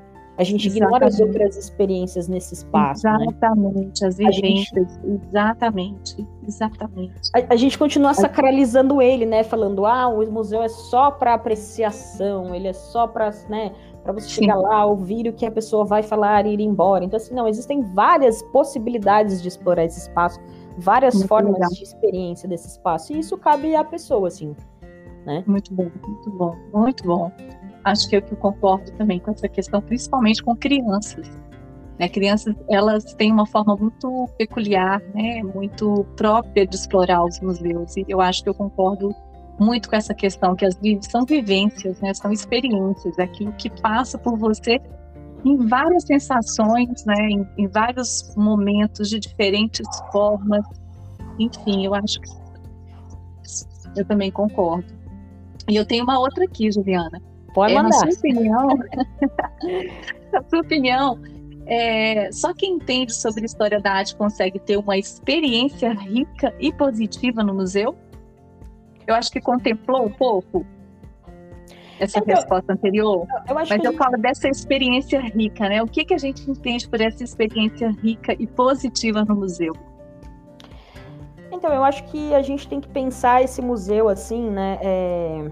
A gente exatamente. ignora as outras experiências nesse espaço. Né? Exatamente, né? as vivências, gente... exatamente, exatamente. A, a, gente continua sacralizando ele, né? Falando, ah, o museu é só para apreciação, ele é só para, né? Para você Sim. chegar lá, ouvir o que a pessoa vai falar e ir embora. Então, assim, não, existem várias possibilidades de explorar esse espaço, várias muito formas legal. de experiência desse espaço. E isso cabe à pessoa, assim. Né? Muito bom, muito bom, muito bom acho que eu, que concordo também com essa questão, principalmente com crianças. Né? Crianças, elas têm uma forma muito peculiar, né? muito própria de explorar os museus. E eu acho que eu concordo muito com essa questão, que as são vivências, né? são experiências, aquilo que passa por você em várias sensações, né? em, em vários momentos, de diferentes formas. Enfim, eu acho que eu também concordo. E eu tenho uma outra aqui, Juliana. Pode mandar. É, na sua opinião, na sua opinião, é, só quem entende sobre história da arte consegue ter uma experiência rica e positiva no museu? Eu acho que contemplou um pouco essa então, resposta anterior, eu mas eu falo dessa experiência rica, né? O que, que a gente entende por essa experiência rica e positiva no museu? Então, eu acho que a gente tem que pensar esse museu assim, né? É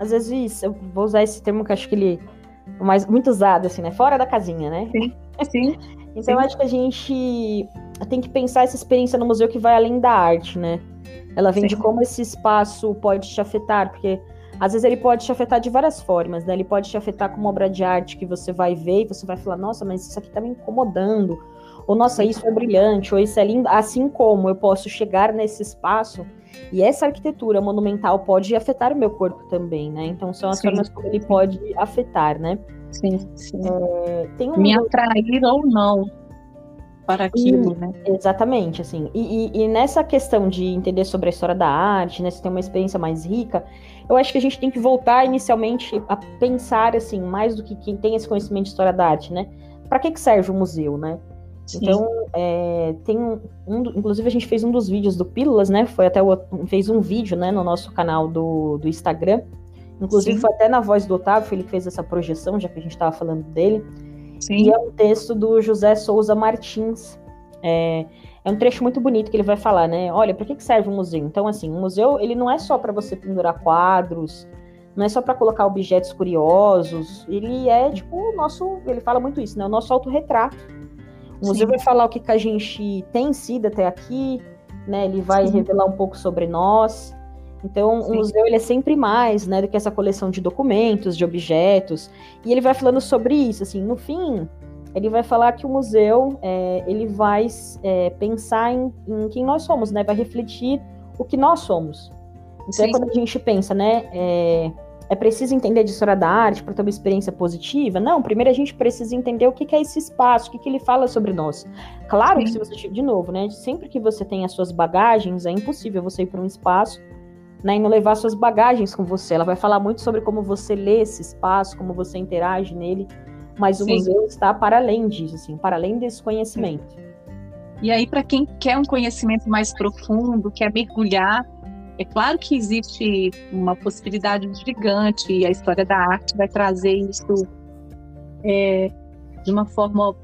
às vezes, eu vou usar esse termo que acho que ele é mais, muito usado, assim, né? Fora da casinha, né? Sim, sim. então, sim. acho que a gente tem que pensar essa experiência no museu que vai além da arte, né? Ela vem sim. de como esse espaço pode te afetar, porque às vezes ele pode te afetar de várias formas, né? Ele pode te afetar como obra de arte que você vai ver e você vai falar, nossa, mas isso aqui tá me incomodando. Ou, nossa, isso é brilhante, ou isso é lindo. Assim como eu posso chegar nesse espaço e essa arquitetura monumental pode afetar o meu corpo também, né? Então são as sim. formas como ele pode afetar, né? Sim, sim. É, um Me atrair ou não para aquilo, e, né? Exatamente, assim. E, e, e, nessa questão de entender sobre a história da arte, né? Se tem uma experiência mais rica, eu acho que a gente tem que voltar inicialmente a pensar, assim, mais do que quem tem esse conhecimento de história da arte, né? Para que, que serve o museu, né? Então, é, tem um, um, Inclusive, a gente fez um dos vídeos do Pílulas, né? Foi até o, fez um vídeo né, no nosso canal do, do Instagram. Inclusive, Sim. foi até na voz do Otávio, ele fez essa projeção, já que a gente estava falando dele. Sim. E é um texto do José Souza Martins. É, é um trecho muito bonito que ele vai falar, né? Olha, para que, que serve um museu? Então, assim, um museu ele não é só para você pendurar quadros, não é só para colocar objetos curiosos. Ele é tipo o nosso, ele fala muito isso, né? O nosso autorretrato o museu Sim. vai falar o que, que a gente tem sido até aqui, né? Ele vai Sim. revelar um pouco sobre nós. Então, Sim. o museu ele é sempre mais, né, do que essa coleção de documentos, de objetos. E ele vai falando sobre isso, assim, no fim, ele vai falar que o museu é, ele vai é, pensar em, em, quem nós somos, né? Vai refletir o que nós somos. Então, é quando a gente pensa, né? É, é preciso entender de história da arte para ter uma experiência positiva? Não, primeiro a gente precisa entender o que, é esse espaço, o que, que ele fala sobre nós. Claro Sim. que se você, de novo, né, sempre que você tem as suas bagagens, é impossível você ir para um espaço né, e não levar suas bagagens com você. Ela vai falar muito sobre como você lê esse espaço, como você interage nele, mas o Sim. museu está para além disso, assim, para além desse conhecimento. E aí, para quem quer um conhecimento mais profundo, quer mergulhar é claro que existe uma possibilidade gigante e a história da arte vai trazer isso é, de uma forma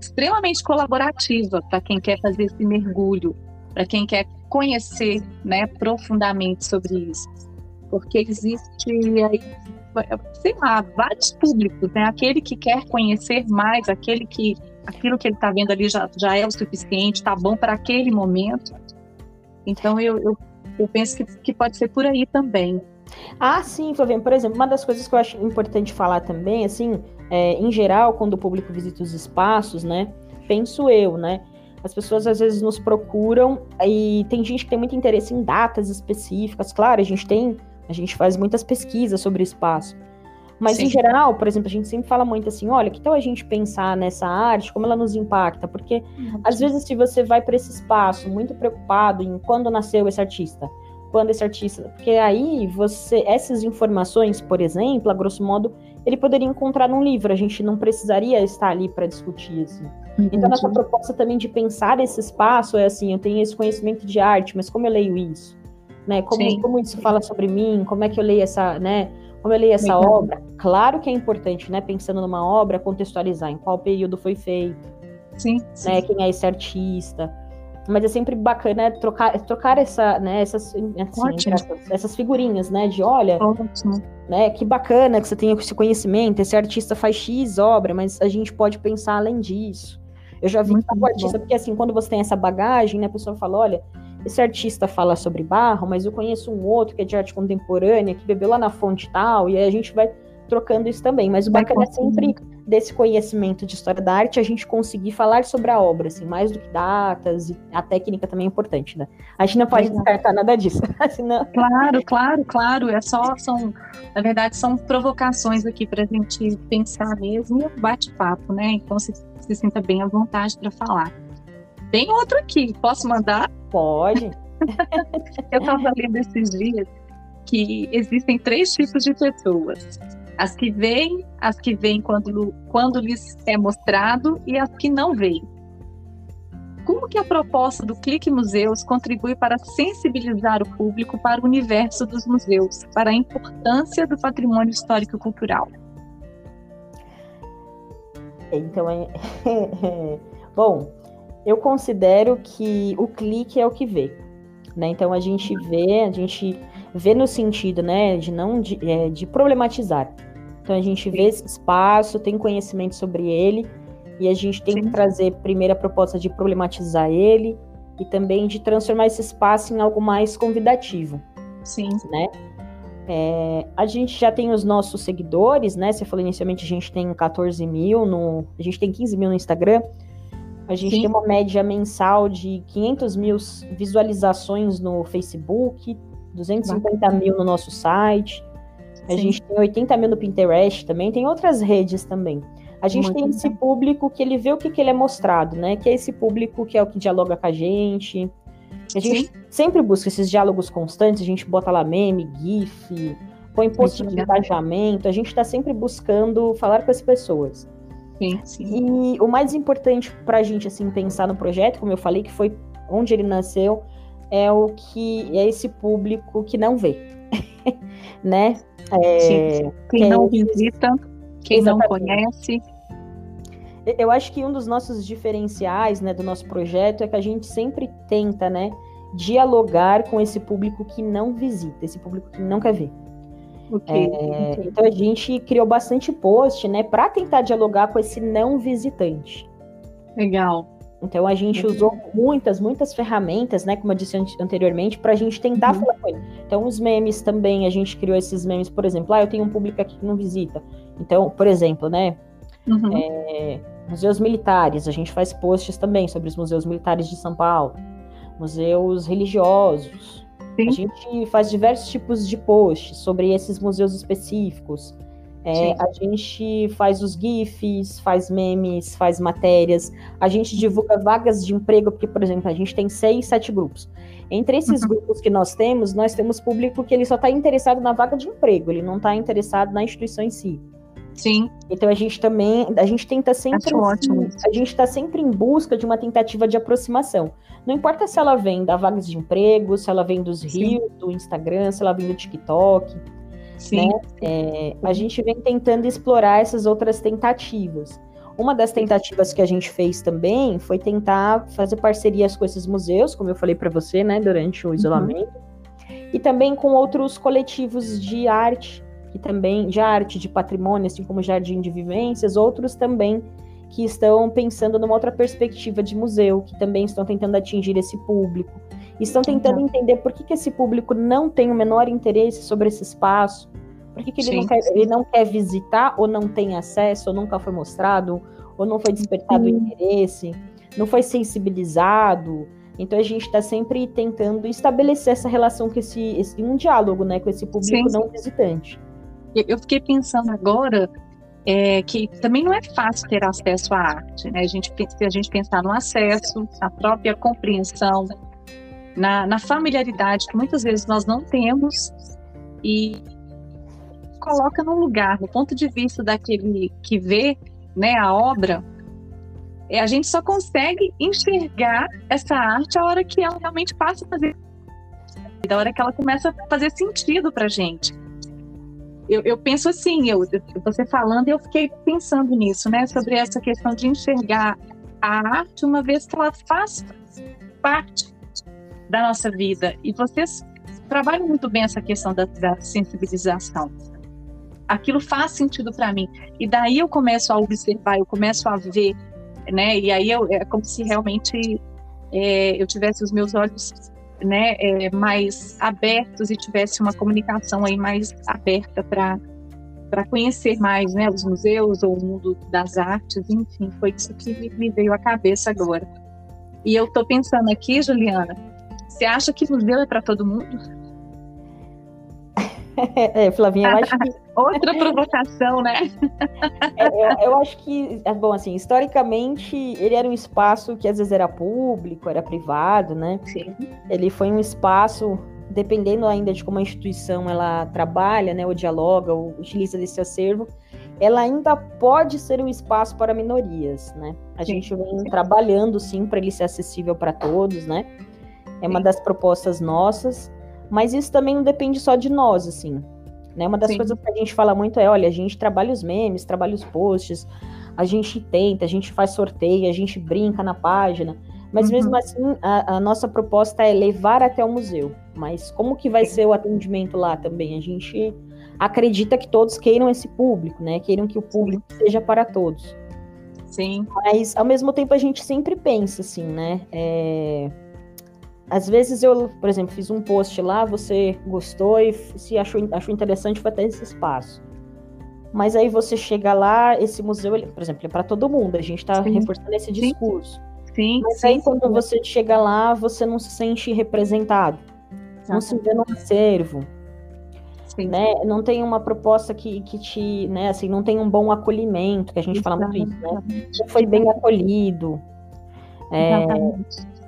extremamente colaborativa para quem quer fazer esse mergulho, para quem quer conhecer né, profundamente sobre isso. Porque existe aí, sei lá, vários públicos, né? Aquele que quer conhecer mais, aquele que aquilo que ele está vendo ali já, já é o suficiente, está bom para aquele momento. Então eu, eu eu penso que, que pode ser por aí também. Ah, sim, Flavinha. Por exemplo, uma das coisas que eu acho importante falar também, assim, é, em geral, quando o público visita os espaços, né? Penso eu, né? As pessoas às vezes nos procuram e tem gente que tem muito interesse em datas específicas. Claro, a gente tem, a gente faz muitas pesquisas sobre espaço. Mas Sim. em geral, por exemplo, a gente sempre fala muito assim, olha, que tal a gente pensar nessa arte, como ela nos impacta? Porque uhum. às vezes se você vai para esse espaço muito preocupado em quando nasceu esse artista, quando esse artista, porque aí você essas informações, por exemplo, a grosso modo, ele poderia encontrar num livro, a gente não precisaria estar ali para discutir assim. Uhum. Então nossa proposta também de pensar esse espaço é assim, eu tenho esse conhecimento de arte, mas como eu leio isso? Né? Como, como isso fala sobre mim? Como é que eu leio essa, né? Como eu li essa Legal. obra, claro que é importante, né? Pensando numa obra, contextualizar em qual período foi feito. Sim. Né, sim. Quem é esse artista. Mas é sempre bacana trocar, trocar essa, né, essas, assim, essas, essas, figurinhas, né? De olha, Ótimo. né? Que bacana que você tenha esse conhecimento. Esse artista faz X obra, mas a gente pode pensar além disso. Eu já vi o artista, porque assim, quando você tem essa bagagem, né, a pessoa fala, olha, esse artista fala sobre barro, mas eu conheço um outro que é de arte contemporânea, que bebeu lá na fonte tal, e aí a gente vai trocando isso também. Mas o bacana é sempre desse conhecimento de história da arte a gente conseguir falar sobre a obra, assim, mais do que datas, e a técnica também é importante, né? A gente não pode descartar nada disso. Senão... Claro, claro, claro. É só, são, na verdade, são provocações aqui para a gente pensar mesmo e bate-papo, né? Então se, se sinta bem à vontade para falar. Tem outro aqui, posso mandar? Pode. eu estava lendo esses dias que existem três tipos de pessoas. As que veem, as que veem quando, quando lhes é mostrado e as que não veem. Como que a proposta do Clique Museus contribui para sensibilizar o público para o universo dos museus, para a importância do patrimônio histórico e cultural? Então, é... bom, eu considero que o clique é o que vê. Né? Então a gente vê, a gente vê no sentido né, de não de, é, de problematizar. Então a gente vê esse espaço, tem conhecimento sobre ele, e a gente tem Sim. que trazer primeiro a proposta de problematizar ele e também de transformar esse espaço em algo mais convidativo. Sim. Né? É, a gente já tem os nossos seguidores, né? Você falou inicialmente, a gente tem 14 mil, no, a gente tem 15 mil no Instagram. A gente Sim. tem uma média mensal de 500 mil visualizações no Facebook, 250 Bacana. mil no nosso site. A Sim. gente tem 80 mil no Pinterest também, tem outras redes também. A gente Muito tem esse público que ele vê o que, que ele é mostrado, né? Que é esse público que é o que dialoga com a gente. A gente Sim. sempre busca esses diálogos constantes, a gente bota lá meme, GIF, põe post de engajamento, a gente está sempre buscando falar com as pessoas. Sim, sim. E o mais importante para a gente assim pensar no projeto, como eu falei, que foi onde ele nasceu, é o que é esse público que não vê, né? É, sim. Quem não é visita, quem Exatamente. não conhece. Eu acho que um dos nossos diferenciais, né, do nosso projeto é que a gente sempre tenta, né, dialogar com esse público que não visita, esse público que não quer ver. Okay, é, okay. Então a gente criou bastante post, né, para tentar dialogar com esse não visitante. Legal. Então a gente uhum. usou muitas, muitas ferramentas, né, como eu disse anteriormente, para a gente tentar uhum. falar com ele. Então os memes também, a gente criou esses memes, por exemplo, ah, eu tenho um público aqui que não visita. Então, por exemplo, né, uhum. é, museus militares, a gente faz posts também sobre os museus militares de São Paulo, museus religiosos, Sim. A gente faz diversos tipos de posts sobre esses museus específicos. É, a gente faz os GIFs, faz memes, faz matérias. A gente divulga vagas de emprego, porque, por exemplo, a gente tem seis, sete grupos. Entre esses uhum. grupos que nós temos, nós temos público que ele só está interessado na vaga de emprego, ele não está interessado na instituição em si. Sim. Então a gente também, a gente tenta sempre, Acho ótimo. a gente está sempre em busca de uma tentativa de aproximação. Não importa se ela vem da vagas de emprego, se ela vem dos rios, do Instagram, se ela vem do TikTok. Sim. Né? É, a gente vem tentando explorar essas outras tentativas. Uma das tentativas que a gente fez também foi tentar fazer parcerias com esses museus, como eu falei para você, né, durante o uhum. isolamento, uhum. e também com outros coletivos de arte que também de arte, de patrimônio, assim como Jardim de Vivências, outros também que estão pensando numa outra perspectiva de museu, que também estão tentando atingir esse público. Estão tentando entender por que, que esse público não tem o menor interesse sobre esse espaço, por que, que ele, não quer, ele não quer visitar, ou não tem acesso, ou nunca foi mostrado, ou não foi despertado uhum. interesse, não foi sensibilizado. Então a gente está sempre tentando estabelecer essa relação com esse, esse, um diálogo, né, com esse público sim, não visitante. Eu fiquei pensando agora é, que também não é fácil ter acesso à arte. Né? A gente, se a gente pensar no acesso, na própria compreensão, na, na familiaridade que muitas vezes nós não temos e coloca no lugar, no ponto de vista daquele que vê né, a obra, é, a gente só consegue enxergar essa arte a hora que ela realmente passa a fazer, da hora que ela começa a fazer sentido para gente. Eu, eu penso assim, eu, você falando, eu fiquei pensando nisso, né? Sobre essa questão de enxergar a arte uma vez que ela faz parte da nossa vida. E vocês trabalham muito bem essa questão da, da sensibilização. Aquilo faz sentido para mim. E daí eu começo a observar, eu começo a ver, né? E aí eu, é como se realmente é, eu tivesse os meus olhos né, é, mais abertos e tivesse uma comunicação aí mais aberta para para conhecer mais né, os museus ou o mundo das artes, enfim, foi isso que me veio à cabeça agora. E eu estou pensando aqui, Juliana, você acha que museu é para todo mundo? É, Flavinha, eu acho que. Outra provocação, né? É, eu, acho que, é, bom, assim, historicamente, ele era um espaço que às vezes era público, era privado, né? Sim. Ele foi um espaço, dependendo ainda de como a instituição ela trabalha, né, ou dialoga, ou utiliza desse acervo, ela ainda pode ser um espaço para minorias, né? A sim. gente vem trabalhando, sim, para ele ser acessível para todos, né? É uma das propostas nossas. Mas isso também não depende só de nós, assim. Né? Uma das Sim. coisas que a gente fala muito é, olha, a gente trabalha os memes, trabalha os posts, a gente tenta, a gente faz sorteio, a gente brinca na página. Mas uhum. mesmo assim, a, a, nossa proposta é levar até o museu. Mas como que vai Sim. ser o atendimento lá também? A gente acredita que todos queiram esse público, né? Queiram que o público Sim. seja para todos. Sim. Mas ao mesmo tempo a gente sempre pensa assim, né? É às vezes eu, por exemplo, fiz um post lá, você gostou e se achou, achou interessante foi até esse espaço. Mas aí você chega lá, esse museu, ele, por exemplo, é para todo mundo, a gente está reforçando esse discurso. Sim, Mas sim, aí quando sim. você chega lá, você não se sente representado. Não se vê no acervo. Sim. Né? Não tem uma proposta que, que te, né, assim, não tem um bom acolhimento, que a gente fala muito isso, né? Não foi bem acolhido. É,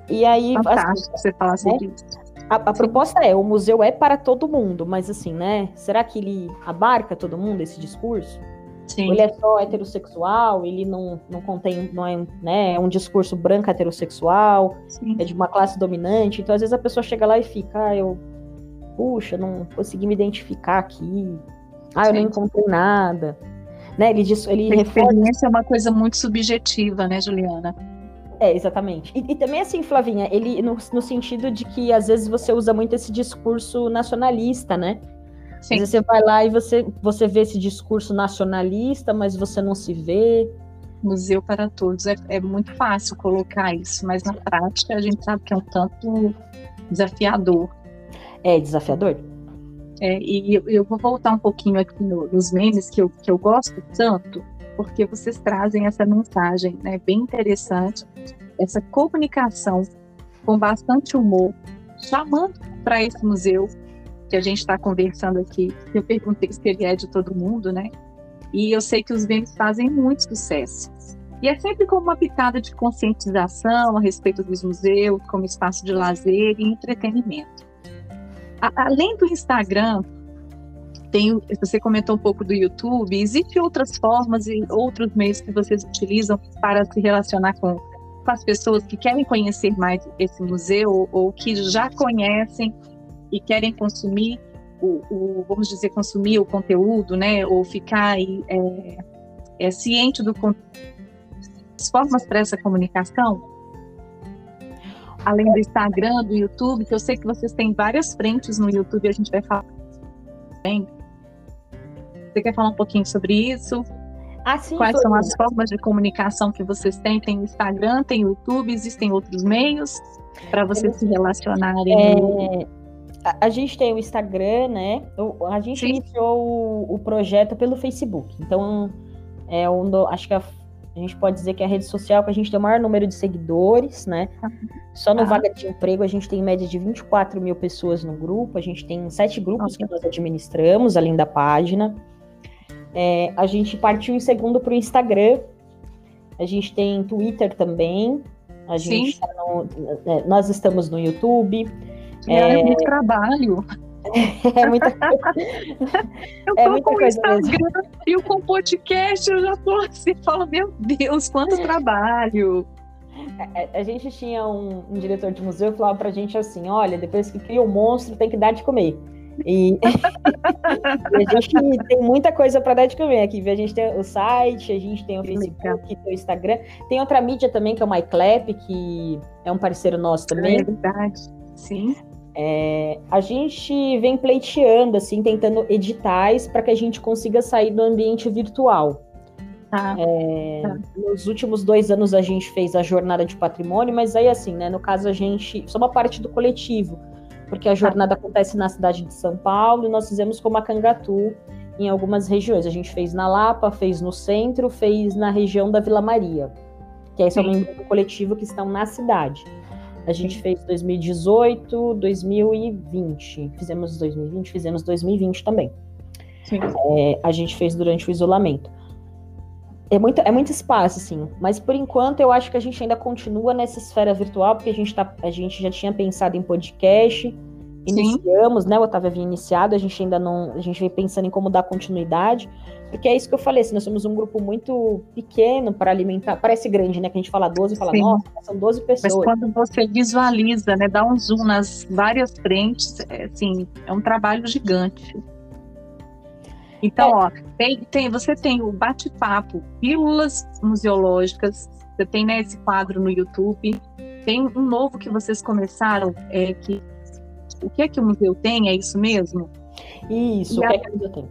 e aí. Fantástico assim, você falar sobre né? isso. A, a proposta é, o museu é para todo mundo, mas assim, né? Será que ele abarca todo mundo esse discurso? Sim. Ou ele é só heterossexual, ele não, não contém, não é, né, é um discurso branco heterossexual, Sim. é de uma classe dominante. Então, às vezes a pessoa chega lá e fica, ah, eu, puxa, não consegui me identificar aqui. Ah, eu Sim. não encontrei nada. Né, ele diz, ele a experiência é uma coisa muito subjetiva, né, Juliana? É, exatamente. E, e, também assim, Flavinha, ele no, no, sentido de que às vezes você usa muito esse discurso nacionalista, né? Sim. Às vezes você vai lá e você, você vê esse discurso nacionalista, mas você não se vê. Museu para todos. É, é muito fácil colocar isso, mas na prática a gente sabe que é um tanto desafiador. É desafiador? É, e eu, eu vou voltar um pouquinho aqui no, nos memes que eu, que eu gosto tanto porque vocês trazem essa mensagem né, bem interessante, essa comunicação com bastante humor, chamando para esse museu que a gente está conversando aqui. Eu perguntei se ele é de todo mundo, né? E eu sei que os memes fazem muito sucesso. E é sempre como uma pitada de conscientização a respeito dos museus, como espaço de lazer e entretenimento. A, além do Instagram, tem, você comentou um pouco do YouTube, existem outras formas e outros meios que vocês utilizam para se relacionar com, com as pessoas que querem conhecer mais esse museu ou, que já conhecem e querem consumir o, o, vamos dizer, consumir o conteúdo, né, ou ficar é, é, ciente do as formas para essa comunicação, além do Instagram, do YouTube, que eu sei que vocês têm várias frentes no YouTube, a gente vai falar bem. Você quer falar um pouquinho sobre isso? Ah, sim, Quais são as formas de comunicação que vocês têm? Tem o Instagram, tem o YouTube, existem outros meios para vocês se relacionarem? É, a, a, gente tem o Instagram, né? a gente sim. iniciou o, o, projeto pelo Facebook. Então, é um acho que a, a, gente pode dizer que é a rede social que a gente tem o maior número de seguidores, né? Só no ah. Vaga de Emprego a gente tem em média de 24 mil pessoas no grupo. A gente tem sete grupos que nós administramos, além da página. É, a gente partiu em segundo para o Instagram. A gente tem Twitter também. A gente tá no, é, nós estamos no YouTube. É, é muito trabalho. É muita coisa. eu é tô é com o Instagram mesmo. e com o podcast, eu já tô assim, falo, meu Deus, quanto trabalho. A, é, a gente tinha um, um, diretor de museu que falava pra gente assim: olha, depois que cria o um monstro, tem que dar de comer. E, a gente tem muita coisa para dar de comer aqui. A gente tem o site, a gente tem o Facebook, tem o Instagram. Tem outra mídia também, que é o MyClap, que é um parceiro nosso também. É verdade, sim. É, a gente vem pleiteando, assim, tentando editais para que a gente consiga sair do ambiente virtual. Tá. É, tá. Nos últimos dois anos a gente fez a jornada de patrimônio, mas aí assim, né? No caso a gente, só uma parte do coletivo, porque a tá. jornada acontece na cidade de São Paulo e nós fizemos com a Cangatu em algumas regiões. A gente fez na Lapa, fez no centro, fez na região da Vila Maria, que é são membros do coletivo que estão na cidade. A gente fez 2018, 2020. Fizemos 2020, fizemos 2020 também. É, a gente fez durante o isolamento. É muito, é muito espaço, assim. Mas por enquanto eu acho que a gente ainda continua nessa esfera virtual, porque a gente, tá, a gente já tinha pensado em podcast. Iniciamos, Sim. né? O Otávio havia iniciado, a gente ainda não. A gente vem pensando em como dar continuidade. Porque é isso que eu falei, assim, nós somos um grupo muito pequeno para alimentar, parece grande, né? Que a gente fala 12 e fala, Sim. nossa, são 12 pessoas. Mas quando você visualiza, né, dá um zoom nas várias frentes, é, assim, é um trabalho gigante. Então, é. ó, tem, tem, você tem o bate-papo, pílulas museológicas, você tem né, esse quadro no YouTube, tem um novo que vocês começaram, é que o que é que o museu tem, é isso mesmo? Isso, e o que é que o museu tem?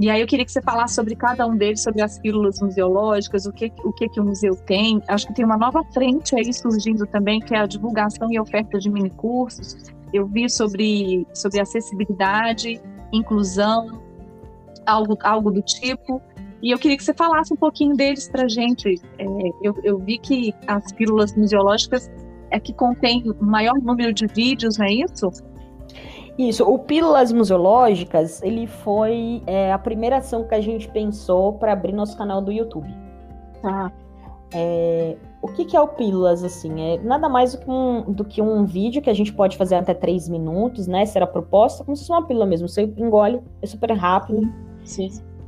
E aí eu queria que você falasse sobre cada um deles, sobre as pílulas museológicas, o que, o que, que o museu tem. Acho que tem uma nova frente aí surgindo também, que é a divulgação e oferta de minicursos. Eu vi sobre, sobre acessibilidade, inclusão, algo, algo do tipo. E eu queria que você falasse um pouquinho deles para gente. É, eu, eu vi que as pílulas museológicas é que contém o maior número de vídeos, não é isso? Isso, o Pílulas Museológicas, ele foi é, a primeira ação que a gente pensou para abrir nosso canal do YouTube. Ah. É, o que, que, é o Pílulas, assim? É nada mais do que, um, do que um vídeo que a gente pode fazer até três minutos, né? Será proposta, como se fosse uma pílula mesmo. Você engole, é super rápido. Sim.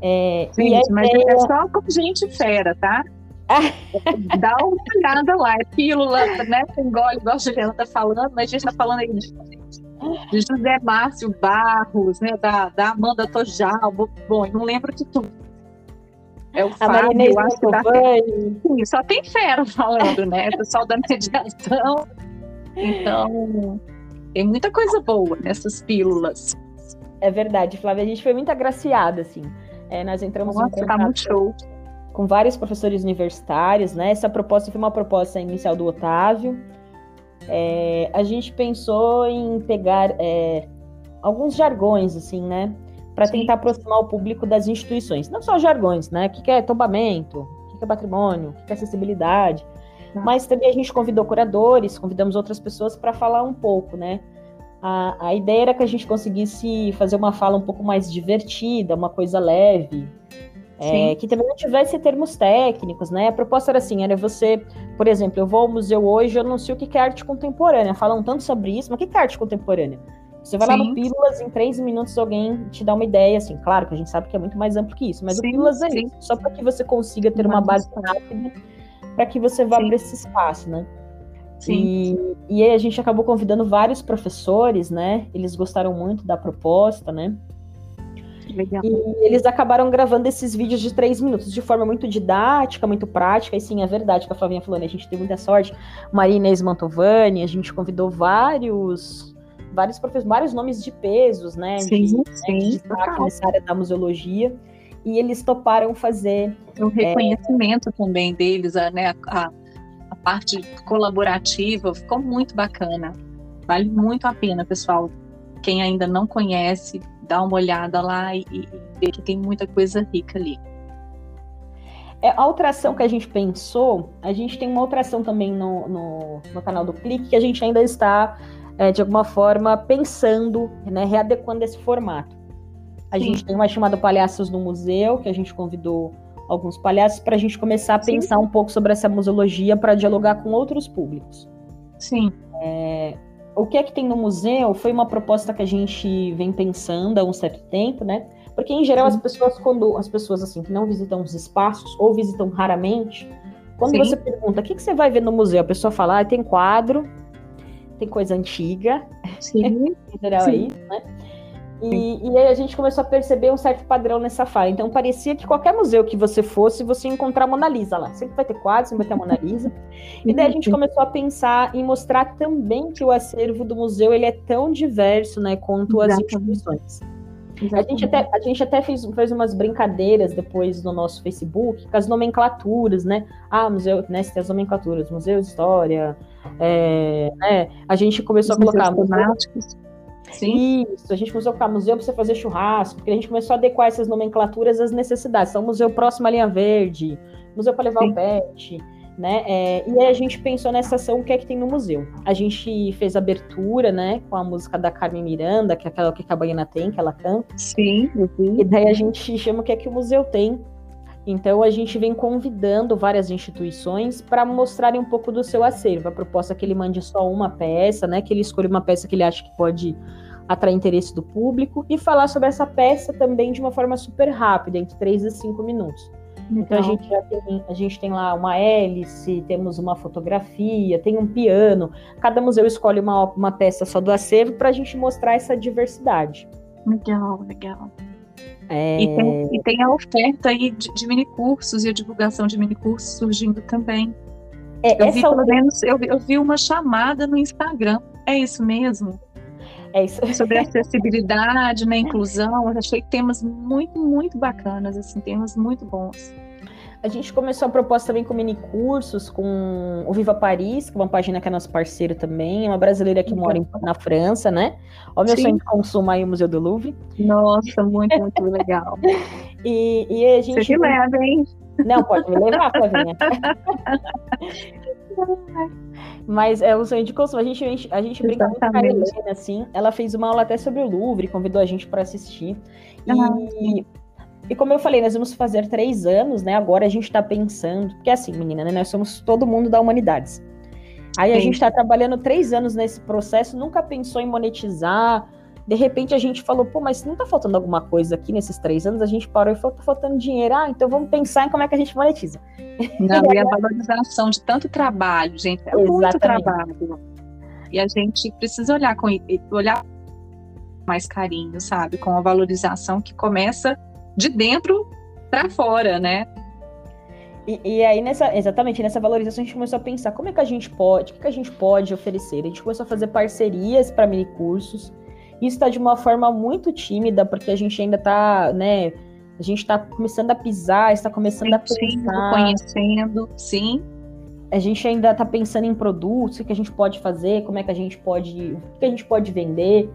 É, gente, mas ideia... é só com gente fera, tá? Dá uma olhada lá, é pílula, né? Você engole, igual a Juliana tá falando, mas a gente tá falando aí de de José Márcio Barros, né, da, da Amanda Tojal, bom, não lembro de tudo. É o a Fábio, eu acho que tá... Sim, só tem fera falando, né? O pessoal da mediação. Então, tem muita coisa boa nessas pílulas. É verdade, Flávia, a gente foi muito agraciada, assim. É, nós entramos Nossa, em tá muito show. com vários professores universitários, né? Essa proposta foi uma proposta inicial do Otávio, é, a gente pensou em pegar é, alguns jargões, assim, né? Para tentar aproximar o público das instituições. Não só jargões, né? O que é tombamento, o que é patrimônio, o que é acessibilidade. Tá. Mas também a gente convidou curadores, convidamos outras pessoas para falar um pouco, né? A, a ideia era que a gente conseguisse fazer uma fala um pouco mais divertida, uma coisa leve, é, que também não tivesse termos técnicos, né? A proposta era assim, era você, por exemplo, eu vou ao museu hoje, eu não sei o que é arte contemporânea, falam tanto sobre isso, mas o que é arte contemporânea? Você vai sim. lá no Pílulas, em três minutos alguém te dá uma ideia, assim, claro que a gente sabe que é muito mais amplo que isso, mas sim, o Pílulas é sim. isso, só para que você consiga ter uma base rápida, para que você vá para esse espaço, né? Sim. E, e aí a gente acabou convidando vários professores, né? Eles gostaram muito da proposta, né? Legal. E eles acabaram gravando esses vídeos de três minutos de forma muito didática, muito prática. E sim, é verdade que a Flavinha falou, né? A gente teve muita sorte. Maria Inês Mantovani, a gente convidou vários vários professores, vários nomes de pesos, né? Sim, de, sim. Né, de destaque nessa área da museologia. E eles toparam fazer. O reconhecimento é... também deles, né? A, a parte colaborativa ficou muito bacana. Vale muito a pena, pessoal. Quem ainda não conhece, dá uma olhada lá e, e ver que tem muita coisa rica ali. É, a outra ação que a gente pensou, a gente tem uma outra ação também no, no, no canal do Clique, que a gente ainda está, é, de alguma forma, pensando, né, readequando esse formato. A Sim. gente tem uma chamada Palhaços no Museu, que a gente convidou alguns palhaços para a gente começar a pensar Sim. um pouco sobre essa museologia para dialogar com outros públicos. Sim. É, o que é que tem no museu foi uma proposta que a gente vem pensando há um certo tempo, né? Porque em geral as pessoas quando as pessoas assim que não visitam os espaços ou visitam raramente, quando Sim. você pergunta o que, que você vai ver no museu, a pessoa fala, ah, tem quadro, tem coisa antiga, Sim. em geral Sim. é isso, né? E, e, aí a gente começou a perceber um certo padrão nessa fala. Então parecia que qualquer museu que você fosse, você ia encontrar a Mona Lisa lá. Sempre vai ter quadros, sempre vai ter a Mona Lisa. E daí a gente começou a pensar em mostrar também que o acervo do museu ele é tão diverso, né, quanto as instituições. A gente até, a gente até fez, fez umas brincadeiras depois no nosso Facebook com as nomenclaturas, né? Ah, museu, né? Tem as nomenclaturas, museu de história, é, né? A gente começou Os a colocar temáticos. Sim. Isso, a gente começou a colocar museu para você fazer churrasco, porque a gente começou a adequar essas nomenclaturas às necessidades. Então, museu próximo à linha verde, museu para levar Sim. o pet, né? É, e aí a gente pensou nessa ação, o que é que tem no museu. A gente fez abertura, né, com a música da Carmen Miranda, que é aquela que a Baiana tem, que ela canta. Sim. Uhum. E daí a gente chama o que é que o museu tem. Então a gente vem convidando várias instituições para mostrarem um pouco do seu acervo. A proposta é que ele mande só uma peça, né? Que ele escolha uma peça que ele acha que pode atrair interesse do público e falar sobre essa peça também de uma forma super rápida, entre 3 e 5 minutos. Então a gente já tem, a gente tem lá uma hélice, temos uma fotografia, tem um piano. Cada museu escolhe uma, uma peça só do acervo para a gente mostrar essa diversidade. Legal, legal. É... E, tem, e, tem, a oferta aí de, de mini cursos e a divulgação de mini cursos surgindo também. É, eu vi, pelo menos, eu, eu vi uma chamada no Instagram. É isso mesmo? É isso. Sobre acessibilidade, né, inclusão, eu achei temas muito, muito bacanas, assim, temas muito bons. A gente começou a proposta também com mini cursos, com o Viva Paris, que é uma página que é nosso parceiro também, é uma brasileira que mora em, na França, né? Olha o meu sonho de consumo aí, o Museu do Louvre. Nossa, muito, muito legal. E, e a gente. Você me leva, hein? Não, pode me levar, Flavinha. Mas é o sonho de consumo. A gente, a gente, a gente brinca muito com a Helena, assim. Ela fez uma aula até sobre o Louvre, convidou a gente para assistir. E, e como eu falei, nós vamos fazer três anos, né? Agora a gente está pensando. Porque assim, menina, né? Nós somos todo mundo da humanidades. Aí Sim. a gente está trabalhando três anos nesse processo, nunca pensou em monetizar de repente a gente falou, pô, mas não tá faltando alguma coisa aqui nesses três anos? A gente parou e falou, tá faltando dinheiro. Ah, então vamos pensar em como é que a gente monetiza. Não, e a valorização de tanto trabalho, gente, é Exatamente. muito trabalho. E a gente precisa olhar com olhar mais carinho, sabe? Com a valorização que começa de dentro para fora, né? E, e, aí, nessa, exatamente, nessa valorização, a gente começou a pensar como é que a gente pode, o que, que a gente pode oferecer. A gente começou a fazer parcerias para mini cursos. Isso está de uma forma muito tímida, porque a gente ainda está, né? A gente está começando a pisar, está começando Sentindo, a pensar. Conhecendo, sim. A gente ainda está pensando em produtos, o que a gente pode fazer, como é que a gente pode, o que a gente pode vender,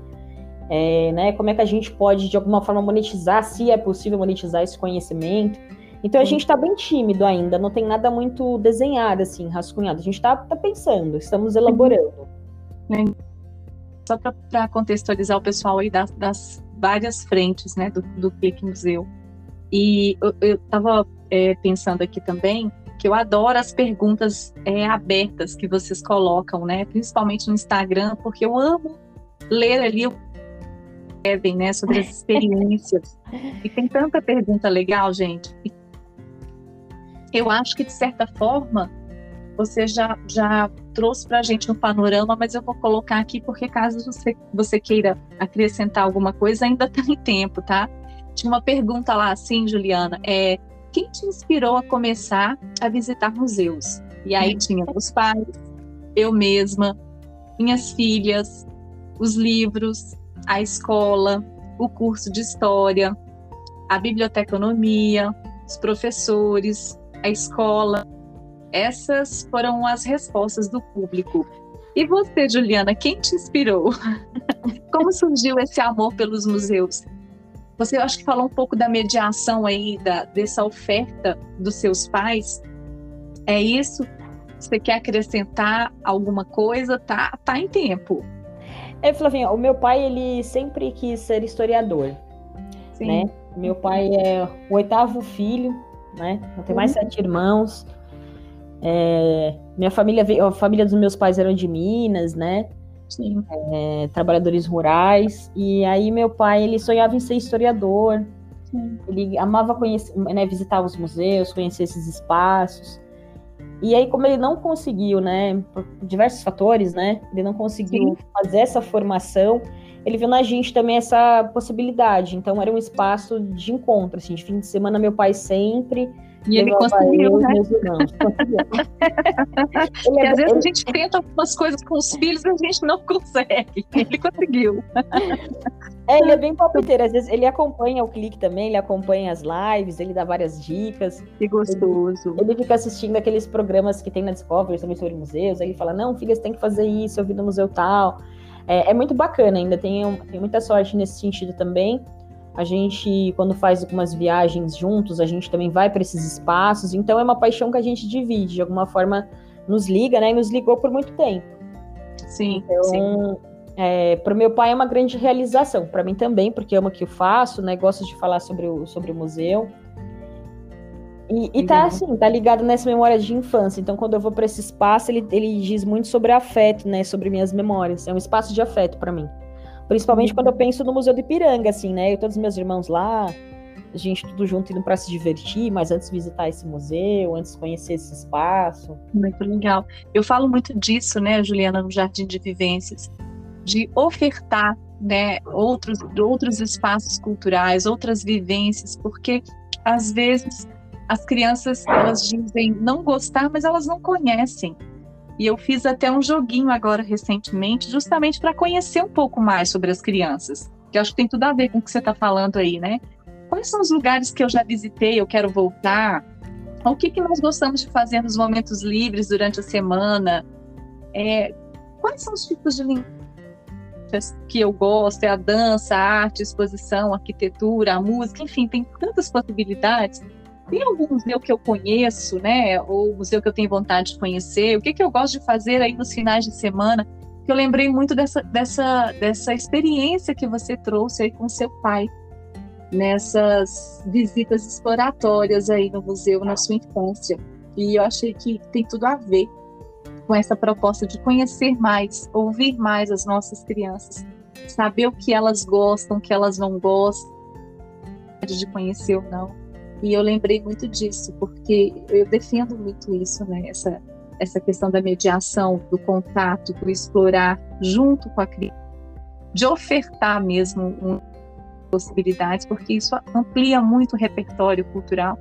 é, né? Como é que a gente pode de alguma forma monetizar, se é possível monetizar esse conhecimento. Então a gente está bem tímido ainda, não tem nada muito desenhado assim, rascunhado. A gente está tá pensando, estamos elaborando. Sim só para contextualizar o pessoal aí das, das várias frentes né, do, do Clique Museu. E eu estava é, pensando aqui também que eu adoro as perguntas é, abertas que vocês colocam, né? Principalmente no Instagram, porque eu amo ler ali o que né? Sobre as experiências. e tem tanta pergunta legal, gente. Eu acho que, de certa forma, você já, já trouxe para a gente um panorama, mas eu vou colocar aqui porque caso você, você queira acrescentar alguma coisa, ainda tem tempo, tá? Tinha uma pergunta lá assim, Juliana, é quem te inspirou a começar a visitar museus? E aí hum. tinha os pais, eu mesma, minhas filhas, os livros, a escola, o curso de história, a biblioteconomia, os professores, a escola, essas foram as respostas do público. E você, Juliana, quem te inspirou? Como surgiu esse amor pelos museus? Você, eu acho que falou um pouco da mediação aí, da, dessa oferta dos seus pais. É isso? Você quer acrescentar alguma coisa? Tá, tá em tempo. É, Flavinha, o meu pai, ele sempre quis ser historiador, Sim. né? Meu pai é o oitavo filho, né? Eu tenho mais uhum. sete irmãos. É, minha família a família dos meus pais eram de Minas, né? Sim. É, trabalhadores rurais. E aí meu pai ele sonhava em ser historiador. Sim. Ele amava conhecer, né, visitar os museus, conhecer esses espaços. E aí, como ele não conseguiu, né, por diversos fatores, né, ele não conseguiu Sim. fazer essa formação, ele viu na gente também essa possibilidade. Então era um espaço de encontro, assim, de fim de semana meu pai sempre e ele conseguiu, né? Ele, é, às vezes ele... a gente tenta algumas coisas com os filhos e a gente não consegue. Ele conseguiu. É, ele é bem palpiteiro. Às vezes ele acompanha o clique também, ele acompanha as lives, ele dá várias dicas. Que gostoso. Ele, ele fica assistindo aqueles programas que tem na Discovery também sobre museus. Aí ele fala: Não, filha, você tem que fazer isso, eu vi no museu tal. É, é muito bacana ainda, tem, tem muita sorte nesse sentido também. A gente, quando faz algumas viagens juntos, a gente também vai para esses espaços. Então é uma paixão que a gente divide, de alguma forma nos liga, né? E nos ligou por muito tempo. Sim. Então, sim. É, para o meu pai é uma grande realização, para mim também, porque amo o que eu faço, né? Gosto de falar sobre o, sobre o museu. E, e tá assim, tá ligado nessa memória de infância. Então, quando eu vou para esse espaço, ele, ele diz muito sobre afeto, né? Sobre minhas memórias. É um espaço de afeto para mim. Principalmente quando eu penso no Museu de Ipiranga, assim, né? Eu, todos os meus irmãos lá, a gente tudo junto indo para se divertir, mas antes visitar esse museu, antes conhecer esse espaço. Muito legal. Eu falo muito disso, né, Juliana, no Jardim de Vivências, de ofertar, né, outros outros espaços culturais, outras vivências, porque às vezes as crianças elas dizem não gostar, mas elas não conhecem. E eu fiz até um joguinho agora recentemente, justamente para conhecer um pouco mais sobre as crianças, que acho que tem tudo a ver com o que você está falando aí, né? Quais são os lugares que eu já visitei, eu quero voltar? O que, que nós gostamos de fazer nos momentos livres durante a semana? É, quais são os tipos de línguas que eu gosto? É a dança, a arte, a exposição, a arquitetura, a música, enfim, tem tantas possibilidades tem algum museu que eu conheço, né? Ou museu que eu tenho vontade de conhecer? O que, que eu gosto de fazer aí nos finais de semana? Que eu lembrei muito dessa, dessa, dessa experiência que você trouxe aí com seu pai, nessas visitas exploratórias aí no museu na sua infância. E eu achei que tem tudo a ver com essa proposta de conhecer mais, ouvir mais as nossas crianças, saber o que elas gostam, o que elas não gostam, de conhecer ou não. E eu lembrei muito disso, porque eu defendo muito isso, né? Essa, essa questão da mediação, do contato, do explorar junto com a criança, de ofertar mesmo um, possibilidades, porque isso amplia muito o repertório cultural.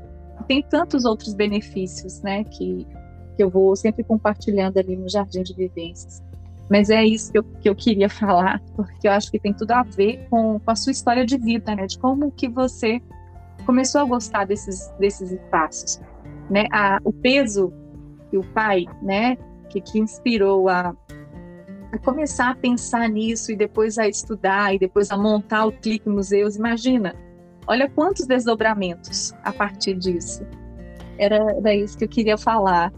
Tem tantos outros benefícios, né? Que, que eu vou sempre compartilhando ali no Jardim de Vivências. Mas é isso que eu, que eu queria falar, porque eu acho que tem tudo a ver com, com a sua história de vida, né? De como que você começou a gostar desses, desses espaços. Né? A, o peso que o pai, né, que te inspirou a, a, começar a pensar nisso e depois a estudar e depois a montar o Clique Museus, imagina, olha quantos desdobramentos a partir disso. Era, era isso que eu queria falar.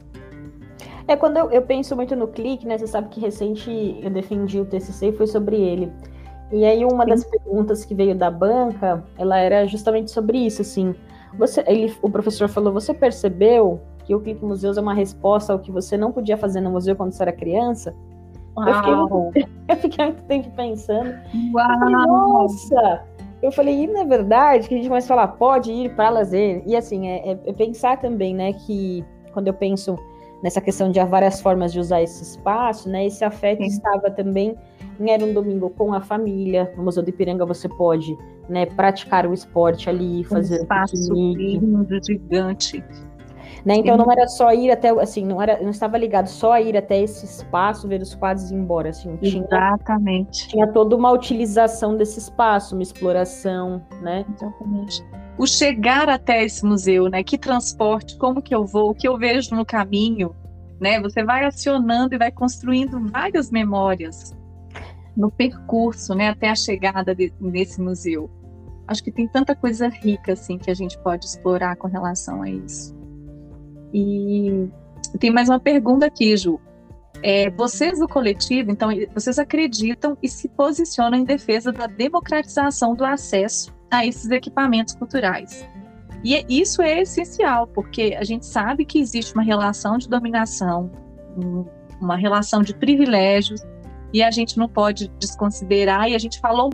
É, quando eu, eu penso muito no Clique, né, você sabe que recente eu defendi o TCC e foi sobre ele. E aí uma Sim. das perguntas que veio da banca, ela era justamente sobre isso, assim. Você, ele, o professor falou: "Você percebeu que o Clique Museus é uma resposta ao que você não podia fazer no museu quando você era criança?" Eu fiquei, muito, eu fiquei, muito, tempo pensando. Uau. Eu falei, Nossa! Eu falei, e não é verdade que a gente começa a falar, pode ir para lazer? E assim, é, é, é pensar também, né, que quando eu penso nessa questão de há várias formas de usar esse espaço, né, esse afeto Sim. estava também era um domingo com a família. No Museu do Ipiranga você pode né, praticar o esporte ali, fazer um espaço lindo, gigante. Né? Então não era só ir até, assim, não era, não estava ligado só a ir até esse espaço, ver os quadros e ir embora, assim. Tinha, Exatamente. Tinha toda uma utilização desse espaço, uma exploração, né? Exatamente. O chegar até esse museu, né? Que transporte, como que eu vou, o que eu vejo no caminho, né? Você vai acionando e vai construindo várias memórias no percurso, né, até a chegada de, nesse museu. Acho que tem tanta coisa rica assim que a gente pode explorar com relação a isso. E tem mais uma pergunta aqui, Ju. É, vocês do coletivo, então, vocês acreditam e se posicionam em defesa da democratização do acesso a esses equipamentos culturais. E é, isso é essencial, porque a gente sabe que existe uma relação de dominação, uma relação de privilégios e a gente não pode desconsiderar, e a gente falou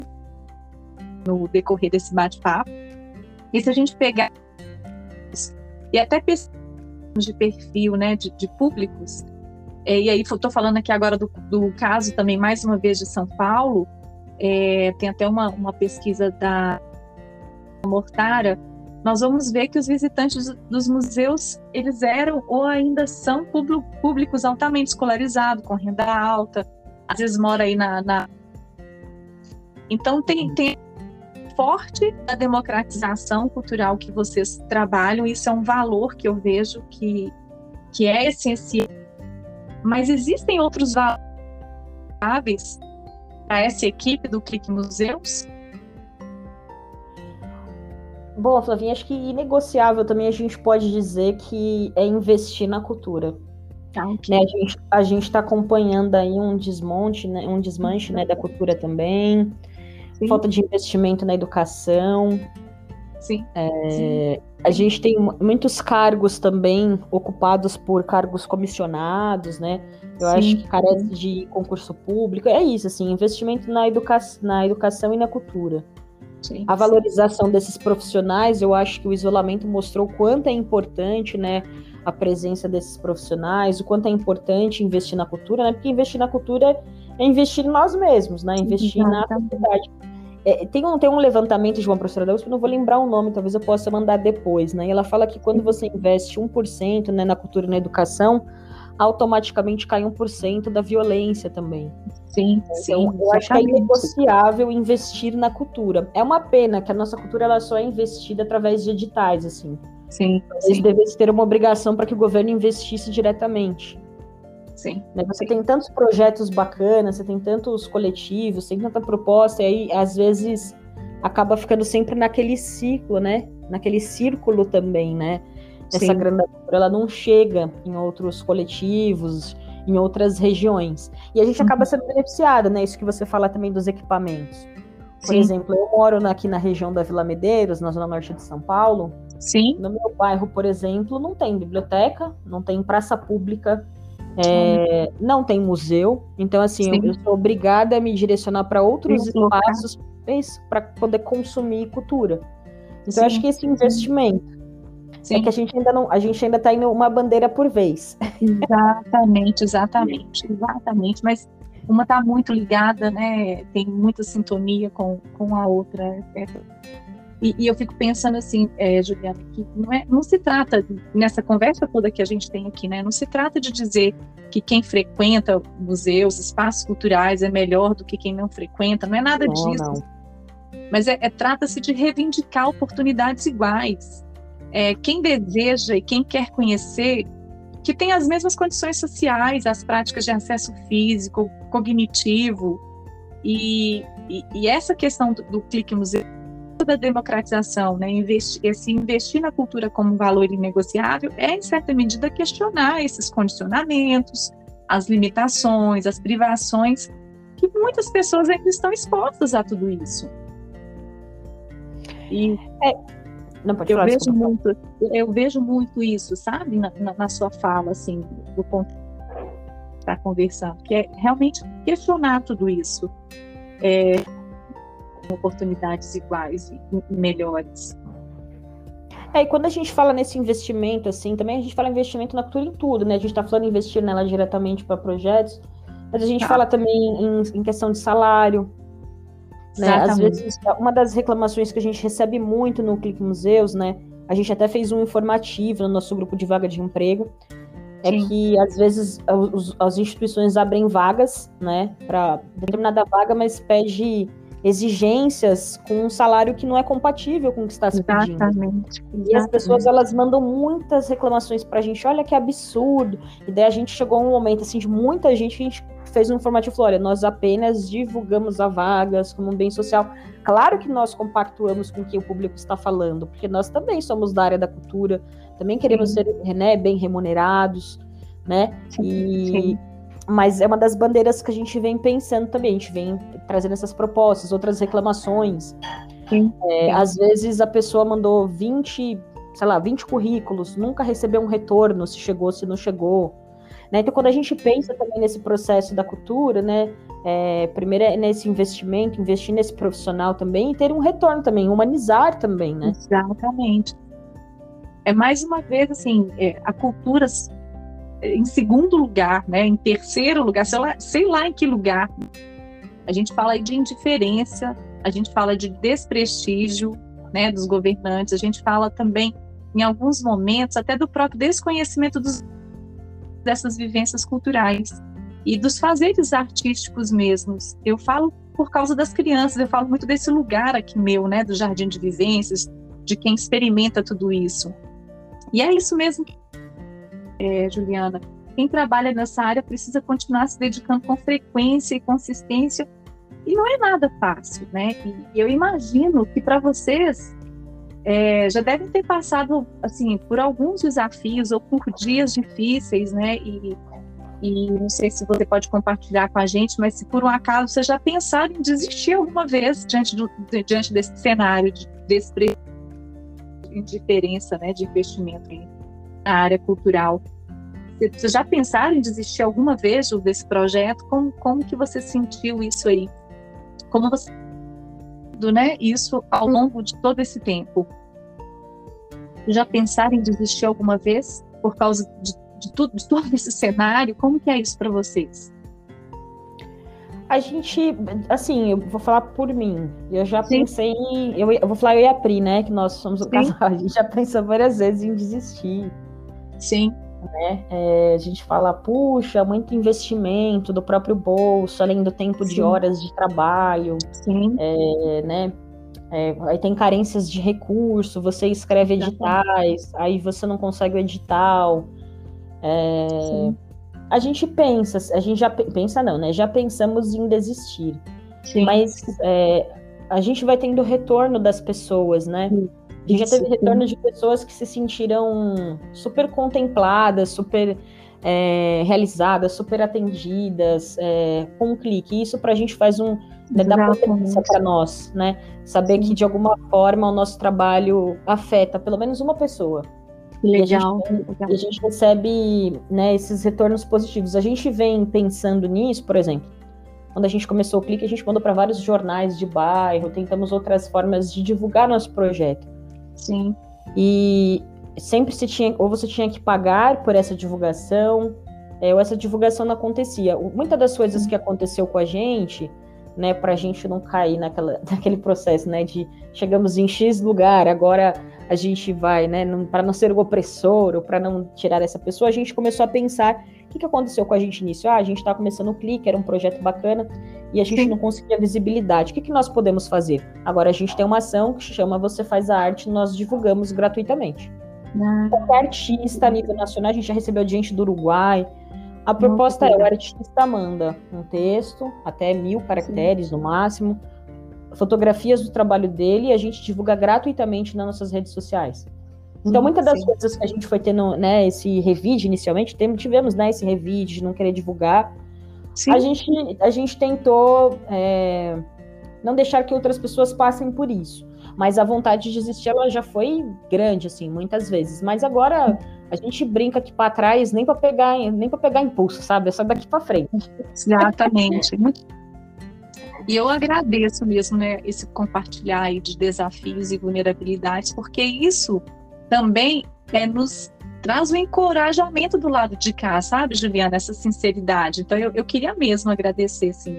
no decorrer desse bate-papo, e se a gente pegar e até de perfil né, de, de públicos, é, e aí estou falando aqui agora do, do, caso também, mais uma vez, de São Paulo, é, tem até uma, uma pesquisa da Mortara, nós vamos ver que os visitantes dos museus, eles eram ou ainda são públicos altamente escolarizados, com renda alta, às vezes mora aí na... na... Então, tem, tem forte da democratização cultural que vocês trabalham, isso é um valor que eu vejo que, que é essencial. Mas existem outros valores para essa equipe do Clique Museus? Bom, Flavinha, acho que inegociável também a gente pode dizer que é investir na cultura. Ah, okay. né, a gente está acompanhando aí um desmonte, né, um desmanche né, da cultura também, Sim. falta de investimento na educação. Sim. É, Sim. A gente tem muitos cargos também ocupados por cargos comissionados, né? Eu Sim. acho que carece de concurso público. É isso, assim, investimento na, educa na educação e na cultura. Sim, a valorização desses profissionais, eu acho que o isolamento mostrou o quanto é importante, né, a presença desses profissionais, o quanto é importante investir na cultura, né, porque investir na cultura é investir em nós mesmos, né, investir sim, na sociedade. É, tem, um, tem um levantamento de uma professora da USP, não vou lembrar o nome, talvez eu possa mandar depois, né, e ela fala que quando você investe 1% né, na cultura e na educação, automaticamente cai 1% da violência também. Sim, então, sim. Eu acho que é inegociável investir na cultura. É uma pena que a nossa cultura ela só é investida através de editais, assim. Sim. Eles deveriam ter uma obrigação para que o governo investisse diretamente. Sim. Né, você tem tantos projetos bacanas, você tem tantos coletivos, tem tanta proposta, e aí, às vezes, acaba ficando sempre naquele ciclo, né? Naquele círculo também, né? Essa Sim. grana ela não chega em outros coletivos, em outras regiões. E a gente uhum. acaba sendo beneficiada, né? Isso que você fala também dos equipamentos. Por Sim. exemplo, eu moro aqui na região da Vila Medeiros, na zona norte de São Paulo. Sim. No meu bairro, por exemplo, não tem biblioteca, não tem praça pública, é, não tem museu. Então, assim, eu, eu, sou obrigada a me direcionar para outros Sim. espaços para poder consumir cultura. Então, eu acho que esse investimento é Sim. É que a gente ainda não, a gente ainda está indo uma bandeira por vez. Exatamente, exatamente, exatamente. Mas uma está muito ligada, né? Tem muita sintonia com, com a outra. É, e, e, eu fico pensando assim, é, Juliana, que não, é, não se trata, nessa conversa toda que a gente tem aqui, né? Não se trata de dizer que quem frequenta museus, espaços culturais é melhor do que quem não frequenta, não é nada não, disso. Não. Mas é, é trata-se de reivindicar oportunidades iguais é, quem deseja e quem quer conhecer que tem as mesmas condições sociais, as práticas de acesso físico, cognitivo, e, e, e essa questão do, do, clique museu da democratização, né, investir, esse investir na cultura como valor inegociável é, em certa medida, questionar esses condicionamentos, as limitações, as privações, que muitas pessoas ainda estão expostas a tudo isso. E é, não, pode eu falar, vejo muito, eu vejo muito isso, sabe, na, na, na sua fala, assim, do ponto está conversando, que é realmente questionar tudo isso, é, oportunidades iguais e melhores. É, e quando a gente fala nesse investimento, assim, também a gente fala investimento na cultura em tudo, né? A gente está falando investir nela diretamente para projetos, mas a gente ah. fala também em, em questão de salário, né? Às vezes, uma das reclamações que a gente recebe muito no Clique Museus, né? A gente até fez um informativo no nosso grupo de vaga de emprego, é Sim. que às vezes os, as instituições abrem vagas, né, para determinada vaga, mas pede exigências com um salário que não é compatível com o que está se pedindo. Exatamente. E as pessoas elas mandam muitas reclamações para a gente, olha que absurdo. E daí a gente chegou a um momento assim de muita gente que a gente fez um informativo falou, olha, nós apenas divulgamos a vagas como um bem social. Claro que nós compactuamos com o que o público está falando, porque nós também somos da área da cultura, também queremos sim. ser né, bem remunerados, né? Sim, e sim. mas é uma das bandeiras que a gente vem pensando também, a gente vem trazendo essas propostas, outras reclamações. É, às vezes a pessoa mandou 20, sei lá, 20 currículos, nunca recebeu um retorno se chegou, se não chegou. Né? Então, quando a gente pensa também nesse processo da cultura, né, é, primeiro é nesse investimento, investir nesse profissional também e ter um retorno também, humanizar também, né? Exatamente. É mais uma vez assim, é, a cultura em segundo lugar, né, em terceiro lugar, sei lá, sei lá em que lugar, A gente fala aí de indiferença, a gente fala de desprestígio né, dos governantes, a gente fala também, em alguns momentos, até do próprio desconhecimento dos, dessas vivências culturais e dos fazeres artísticos mesmos. Eu falo por causa das crianças, eu falo muito desse lugar aqui meu, né, do Jardim de Vivências, de quem experimenta tudo isso. E é isso mesmo, é, Juliana. Quem trabalha nessa área precisa continuar se dedicando com frequência e consistência e não é nada fácil, né? E eu imagino que para vocês é, já devem ter passado assim por alguns desafios ou por dias difíceis, né? E, e não sei se você pode compartilhar com a gente, mas se por um acaso você já pensaram em desistir alguma vez diante, do, diante desse cenário, de, desse indiferença, né, de investimento na área cultural. Você já pensaram em desistir alguma vez desse projeto? Como, como que você sentiu isso aí? como você né, isso ao longo de todo esse tempo. Já pensaram em desistir alguma vez por causa de, de, tudo, de todo esse cenário? Como que é isso para vocês? A gente, assim, eu vou falar por mim. Eu já Sim. pensei em. Eu, eu, vou falar eu e a Pri, né? Que nós somos o casal. A gente já pensou várias vezes em desistir. Sim né? É, a gente fala, puxa, muito investimento do próprio bolso, além do tempo Sim. de horas de trabalho, Sim. É, né? É, aí tem carências de recurso, você escreve editais, aí você não consegue o edital. É, a gente pensa, a gente já pensa não, né? Já pensamos em desistir. Sim. Mas é, a gente vai tendo retorno das pessoas, né? Sim. A gente já teve retorno de pessoas que se sentiram super contempladas, super é, realizadas, super atendidas é, com um clique. Isso para a gente faz um né, dá potência para nós, né? Saber Sim. que de alguma forma o nosso trabalho afeta pelo menos uma pessoa. Legal. E a gente, a gente recebe né, esses retornos positivos. A gente vem pensando nisso, por exemplo. Quando a gente começou o clique, a gente mandou para vários jornais de bairro, tentamos outras formas de divulgar nosso projeto. Sim. E sempre se tinha, ou você tinha que pagar por essa divulgação, é, ou essa divulgação não acontecia. Muitas das coisas que aconteceu com a gente, né, para a gente não cair naquela, naquele processo, né, de chegamos em X lugar, agora a gente vai, né, para não ser o opressor ou para não tirar essa pessoa, a gente começou a pensar o que, que aconteceu com a gente nisso. Ah, a gente está começando o Clique, era um projeto bacana, e a gente Sim. não conseguia visibilidade. O que, que nós podemos fazer? Agora a gente tem uma ação que chama Você Faz a Arte, nós divulgamos gratuitamente. Ah. Qualquer artista a nível nacional, a gente já recebeu gente do Uruguai. A proposta é: o artista manda um texto, até mil caracteres Sim. no máximo, fotografias do trabalho dele e a gente divulga gratuitamente nas nossas redes sociais. Então, muitas das sim. coisas que a gente foi tendo, né, esse revide inicialmente, tivemos, né, esse revide de não querer divulgar. Sim. A gente, a gente tentou é, não deixar que outras pessoas passem por isso. Mas a vontade de desistir, ela já foi grande, assim, muitas vezes. Mas agora a gente brinca aqui para trás nem para pegar, nem para pegar impulso, sabe? É só daqui para frente. Exatamente. E eu agradeço mesmo, né, esse compartilhar aí de desafios e vulnerabilidades, porque isso também é, nos traz o encorajamento do lado de cá, sabe, Juliana? Essa sinceridade. Então, eu, eu queria mesmo agradecer, sim,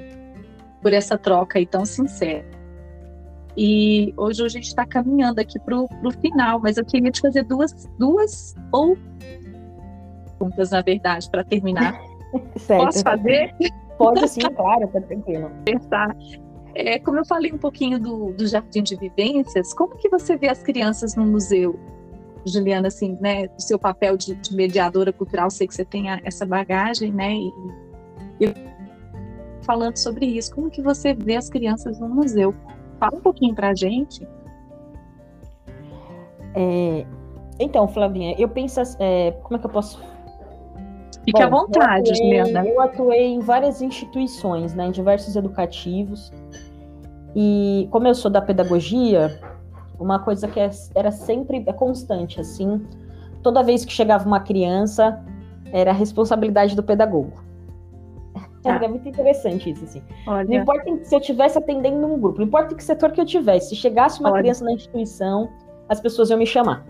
por essa troca aí tão sincera. E hoje a gente está caminhando aqui para o final, mas eu queria te fazer duas, duas ou perguntas, na verdade, para terminar. certo. Posso fazer? Pode sim, claro, tá tranquilo. Tá. É, como eu falei um pouquinho do, do Jardim de Vivências, como que você vê as crianças no museu? Juliana, assim, né, o seu papel de, de, mediadora cultural, sei que você tem essa bagagem, né, e, e falando sobre isso, como que você vê as crianças no museu? Fala um pouquinho para a gente. É, então, Flavinha, eu penso, é, como é que eu posso Fique Bom, à vontade, eu atuei. Eu atuei em várias instituições, né, em diversos educativos. E como eu sou da pedagogia, uma coisa que é, era sempre é constante, assim, toda vez que chegava uma criança, era a responsabilidade do pedagogo. Ah. Era muito interessante isso, assim. Olha. Não importa se eu estivesse atendendo um grupo, não importa que setor que eu tivesse, se chegasse uma Olha. criança na instituição, as pessoas iam me chamar.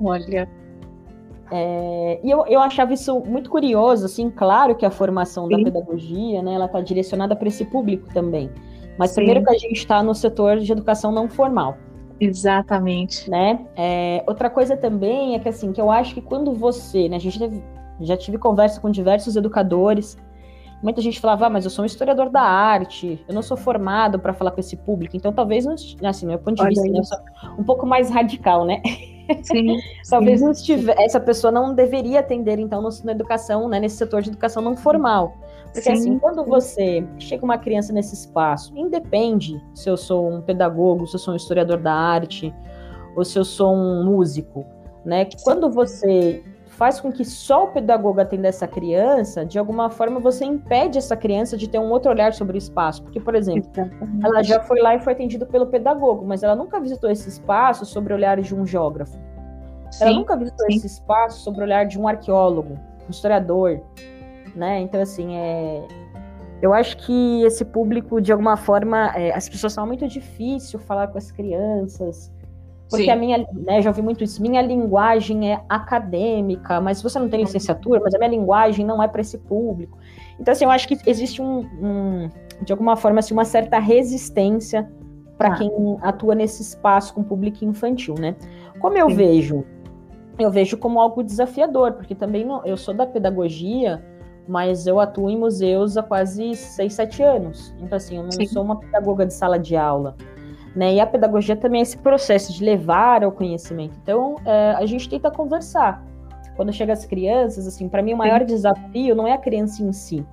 Olha. É, e eu, eu achava isso muito curioso, assim, claro que a formação Sim. da pedagogia, né, ela está direcionada para esse público também. Mas Sim. primeiro que a gente está no setor de educação não formal. Exatamente. Né? É, outra coisa também é que assim, que eu acho que quando você, né, a gente teve, já tive conversa com diversos educadores, muita gente falava, ah, mas eu sou um historiador da arte, eu não sou formado para falar com esse público, então talvez, não, assim, meu ponto de vista, né, um pouco mais radical, né? Sim. talvez sim. não estivesse, essa pessoa não deveria atender, então, no, na educação, né, nesse setor de educação não formal. Porque assim, Sim. assim, quando você chega uma criança nesse espaço, independe se eu sou um pedagogo, se eu sou um historiador da arte, ou se eu sou um músico, né? Quando você faz com que só o pedagogo atenda essa criança, de alguma forma você impede essa criança de ter um outro olhar sobre o espaço. Porque, por exemplo, Exatamente. ela já foi lá e foi atendida pelo pedagogo, mas ela nunca visitou esse espaço sobre o olhar de um geógrafo. Sim, ela nunca visitou sim. esse espaço sobre o olhar de um arqueólogo, um historiador, né? Então, assim, é... eu acho que esse público, de alguma forma, é... as pessoas são muito difícil falar com as crianças, porque Sim. a minha, né, já ouvi muito isso, minha linguagem é acadêmica, mas você não tem licenciatura, mas a minha linguagem não é para esse público. Então, assim, eu acho que existe um, um de alguma forma, assim, uma certa resistência para ah. quem atua nesse espaço com público infantil, né? Como eu Sim. vejo, eu vejo como algo desafiador, porque também não, eu sou da pedagogia, mas eu atuo em museus há quase 6, 7 anos. Então, assim, eu não Sim. sou uma pedagoga de sala de aula. Né? E a pedagogia também é esse processo de levar ao conhecimento. Então, é, a gente tenta conversar. Quando chega as crianças, assim, para mim o maior Sim. desafio não é a criança em si.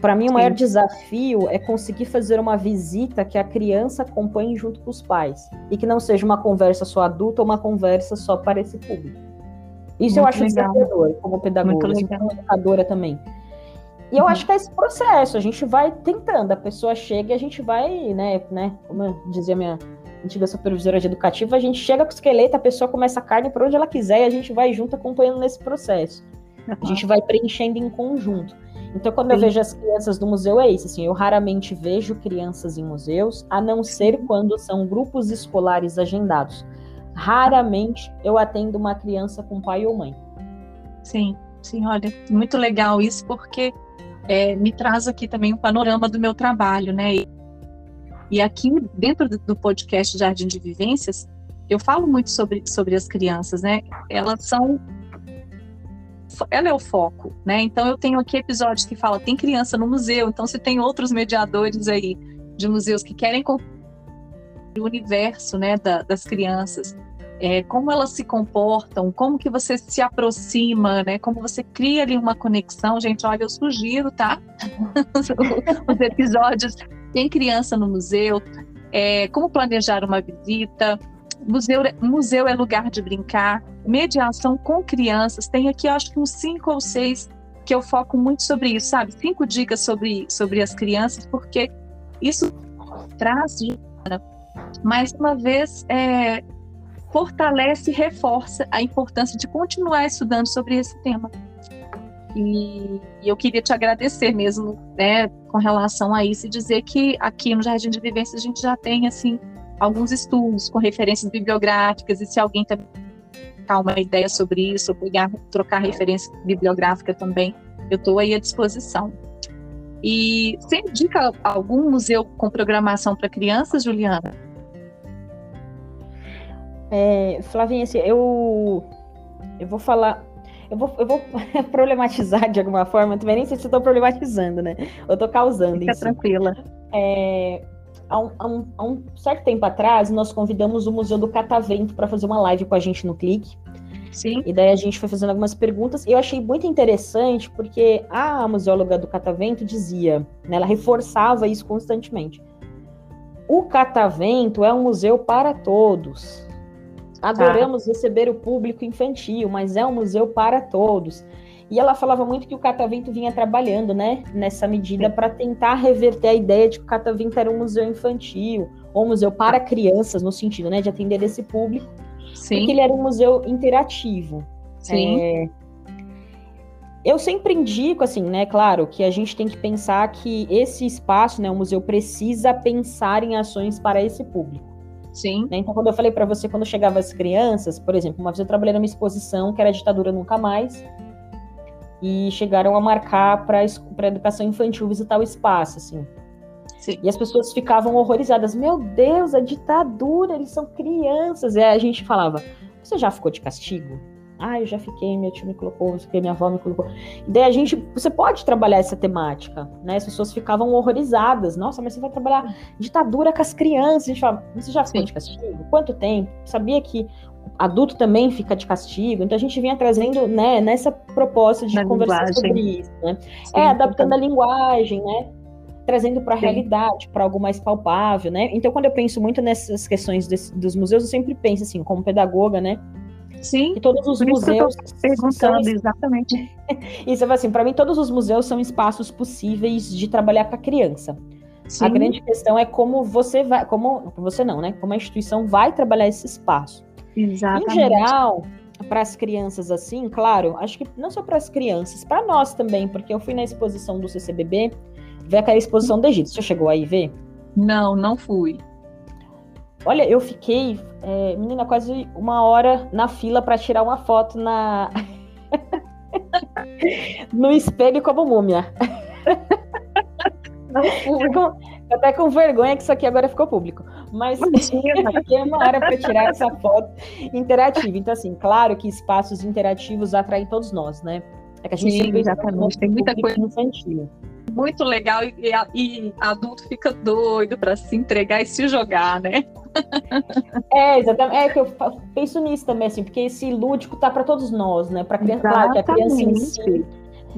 Para mim, o Sim. maior desafio é conseguir fazer uma visita que a criança acompanhe junto com os pais. E que não seja uma conversa só adulta ou uma conversa só para esse público. Isso Muito eu acho legal. desafiador, como pedagoga, assim, como educadora também. E eu uhum. acho que é esse processo, a gente vai tentando, a pessoa chega e a gente vai, né, né, como dizia minha antiga supervisora de educativa, a gente chega com o esqueleto, a pessoa começa a carne por onde ela quiser e a gente vai junto acompanhando nesse processo. A gente vai preenchendo em conjunto. Então, quando Sim. eu vejo as crianças do museu, é isso. Assim, eu raramente vejo crianças em museus, a não ser quando são grupos escolares agendados. Raramente eu atendo uma criança com pai ou mãe. Sim, sim, olha, muito legal isso, porque é, me traz aqui também um panorama do meu trabalho, né? E, e aqui, dentro do podcast Jardim de Vivências, eu falo muito sobre, sobre as crianças, né? Elas são. Ela é o foco, né? Então, eu tenho aqui episódios que fala tem criança no museu, então, se tem outros mediadores aí de museus que querem o universo né, da, das crianças, é, como elas se comportam, como que você se aproxima, né? Como você cria ali uma conexão. Gente, olha, eu sugiro, tá? Os episódios tem criança no museu, é, como planejar uma visita. Museu, museu é lugar de brincar, mediação com crianças. Tem aqui, acho que uns cinco ou seis que eu foco muito sobre isso, sabe? Cinco dicas sobre, sobre as crianças, porque isso traz, mais uma vez, é, fortalece e reforça a importância de continuar estudando sobre esse tema. E, e eu queria te agradecer mesmo, né, com relação a isso e dizer que aqui no Jardim de Vivência a gente já tem assim alguns estudos com referências bibliográficas e se alguém tem uma ideia sobre isso, pegar, trocar referência bibliográfica também, eu estou aí à disposição. E você indica algum museu com programação para crianças, Juliana? É, Flavinha, assim, eu, eu vou falar. Eu vou, eu vou problematizar de alguma forma, também nem sei se estou problematizando, né? Eu estou causando Fica isso. tranquila. É, há, um, há, um, há um certo tempo atrás, nós convidamos o Museu do Catavento para fazer uma live com a gente no Clique. Sim. E daí a gente foi fazendo algumas perguntas. E eu achei muito interessante, porque a museóloga do Catavento dizia, né, ela reforçava isso constantemente. O Catavento é um museu para todos. Adoramos tá. receber o público infantil, mas é um museu para todos. E ela falava muito que o Catavento vinha trabalhando, né, nessa medida para tentar reverter a ideia de que o Catavento era um museu infantil, ou um museu para crianças, no sentido, né, de atender esse público, Sim. porque ele era um museu interativo. Sim. É... Eu sempre indico, assim, né, claro, que a gente tem que pensar que esse espaço, né, o museu precisa pensar em ações para esse público. Sim. Né? Então, quando eu falei para você, quando chegava as crianças, por exemplo, uma vez eu trabalhei numa exposição que era ditadura nunca mais, e chegaram a marcar para a educação infantil visitar o espaço, assim. Sim. E as pessoas ficavam horrorizadas. Meu Deus, a ditadura, eles são crianças. E a gente falava, você já ficou de castigo? Ah, eu já fiquei, meu tio me colocou, minha avó me colocou. E daí a gente, você pode trabalhar essa temática, né? As pessoas ficavam horrorizadas. Nossa, mas você vai trabalhar ditadura com as crianças. A gente fala, você já ficou Sim. de castigo? Quanto tempo? Sabia que adulto também fica de castigo. Então a gente vinha trazendo, né, nessa proposta de Na conversar linguagem. sobre isso, né? Sim, é, adaptando a linguagem, né? Trazendo para a realidade, para algo mais palpável, né? Então, quando eu penso muito nessas questões desse, dos museus, eu sempre penso assim, como pedagoga, né? Sim. E todos os museus. perguntando são... exatamente. Isso, assim, para mim, todos os museus são espaços possíveis de trabalhar com a criança. Sim. A grande questão é como você vai, como você não, né? Como a instituição vai trabalhar esse espaço. Exatamente. Em geral, para as crianças assim, claro, acho que não só para as crianças, para nós também, porque eu fui na exposição do CCBB, ver aquela exposição do Egito. Você chegou aí ver? Não, não fui. Olha, eu fiquei, é, menina, quase uma hora na fila para tirar uma foto na no espelho como múmia. Fui. Até com vergonha que isso aqui agora ficou público. Mas fiquei uma hora para tirar essa foto interativa. Então, assim, claro que espaços interativos atraem todos nós, né? É que a gente Sim, exatamente. Tem muita coisa infantil. Muito legal e, e adulto fica doido para se entregar e se jogar, né? É, exatamente. É que eu penso nisso também, assim, porque esse lúdico tá para todos nós, né? Para criança, claro que a criança em si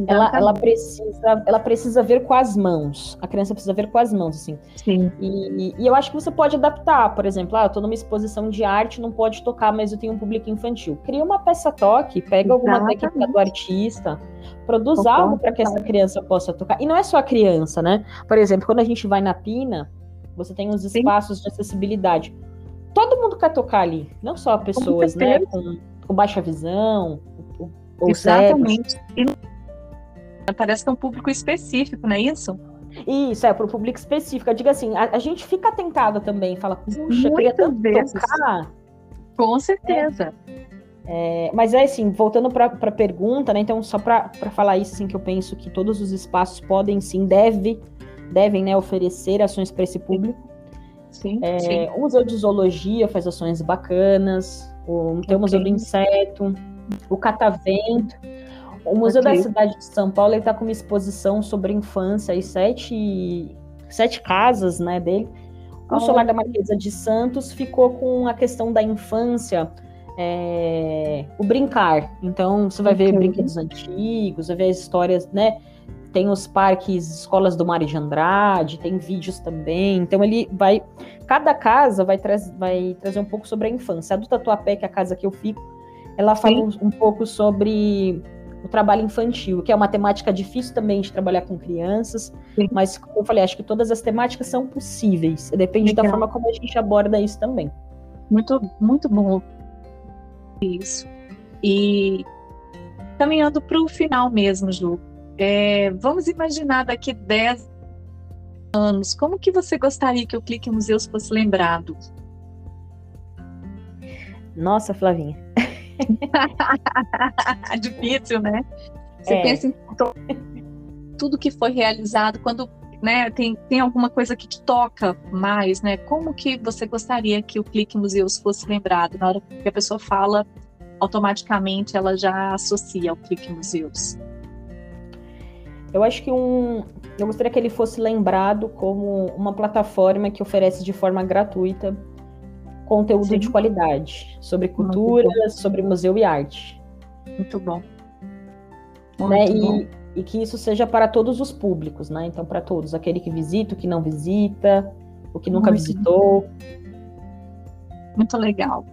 ela, ela, precisa, ela precisa ver com as mãos. A criança precisa ver com as mãos, assim. Sim. E, e eu acho que você pode adaptar, por exemplo, ah, eu tô numa exposição de arte, não pode tocar, mas eu tenho um público infantil. Cria uma peça toque, pega Exatamente. alguma técnica do artista, produz Concordo. algo para que essa criança possa tocar. E não é só a criança, né? Por exemplo, quando a gente vai na Pina, você tem os espaços Sim. de acessibilidade. Todo mundo quer tocar ali, não só pessoas, né, com, com, baixa visão, ou Exatamente. E Parece que é um público específico, não é isso? Isso, é, para o público específico. Diga assim, a, a, gente fica tentado também, fala, puxa, queria tanto vezes. tocar. Com certeza. É, é, mas é assim, voltando para a pergunta, né? Então, só para falar isso, assim, que eu penso que todos os espaços podem sim, deve, devem né, oferecer ações para esse público. Sim, é, sim. O Museu de Zoologia faz ações bacanas, o, tem o Museu do Inseto, o Catavento. O Museu okay. da Cidade de São Paulo está com uma exposição sobre infância e sete, sete casas né, dele. O oh. Solar da Marquesa de Santos ficou com a questão da infância, é, o brincar. Então, você vai okay. ver brinquedos antigos, vai ver as histórias, né? Tem os parques Escolas do Mário de Andrade, tem vídeos também. Então, ele vai. Cada casa vai, tra vai trazer um pouco sobre a infância. A do Tatuapé, que é a casa que eu fico, ela fala um, um pouco sobre o trabalho infantil, que é uma temática difícil também de trabalhar com crianças, Sim. mas como eu falei, acho que todas as temáticas são possíveis, depende Legal. da forma como a gente aborda isso também. Muito, muito bom isso. E caminhando para o final mesmo, Ju, é, vamos imaginar daqui 10 anos, como que você gostaria que o Clique Museus fosse lembrado? Nossa, Flavinha. Difícil, né? Você é. pensa em tudo que foi realizado, quando né, tem, tem alguma coisa que te toca mais, né? Como que você gostaria que o Clique Museus fosse lembrado? Na hora que a pessoa fala, automaticamente ela já associa ao Clique Museus. Eu acho que um, eu gostaria que ele fosse lembrado como uma plataforma que oferece de forma gratuita conteúdo Sim. de qualidade sobre cultura, sobre museu e arte. Muito bom. Né? Muito bom. E, e, que isso seja para todos os públicos, né? Então, para todos, aquele que visita, o que não visita, o que nunca Muito visitou. Muito legal.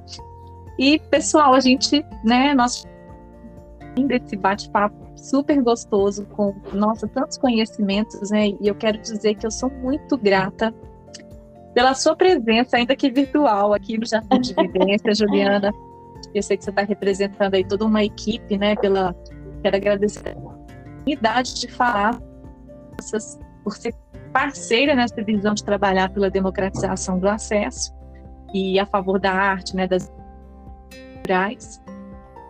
E, pessoal, a gente, né, nós desse bate-papo super gostoso com, nossa, tantos conhecimentos, né? E eu quero dizer que eu sou muito grata pela sua presença, ainda que virtual, aqui no Jardim de Vivência, Juliana. Eu sei que você está representando aí toda uma equipe, né? Pela, quero agradecer a oportunidade de falar por ser parceira nessa visão de trabalhar pela democratização do acesso. e a favor da arte, né, das culturais.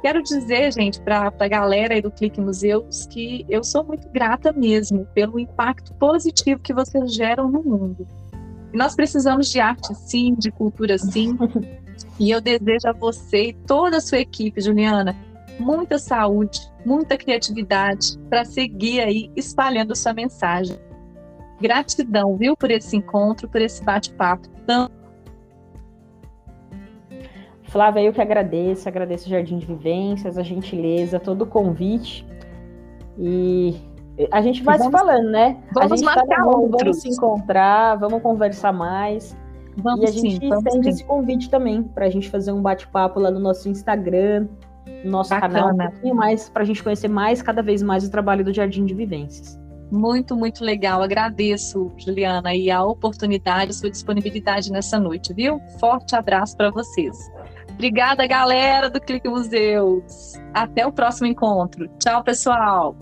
Quero dizer, gente, para a galera aí do Clique Museus, que eu sou muito grata mesmo pelo impacto positivo que vocês geram no mundo. Nós precisamos de arte sim, de cultura sim. e eu desejo a você e toda a sua equipe, Juliana, muita saúde, muita criatividade para seguir aí espalhando sua mensagem. Gratidão, viu, por esse encontro, por esse bate-papo tão Flávia, eu que agradeço, agradeço o Jardim de Vivências, a gentileza, todo o convite. E a gente vai vamos, se falando, né? Vamos a gente marcar tá outros. Vamos se encontrar, vamos conversar mais. Vamos e a gente sim, estende esse convite também para a gente fazer um bate-papo lá no nosso Instagram, no nosso Bacana. canal, um pouquinho mais, para a gente conhecer mais, cada vez mais, o trabalho do Jardim de Vivências. Muito, muito legal. Agradeço, Juliana, e a oportunidade, a sua disponibilidade nessa noite, viu? Forte abraço para vocês. Obrigada, galera do Clique Museus. Até o próximo encontro. Tchau, pessoal.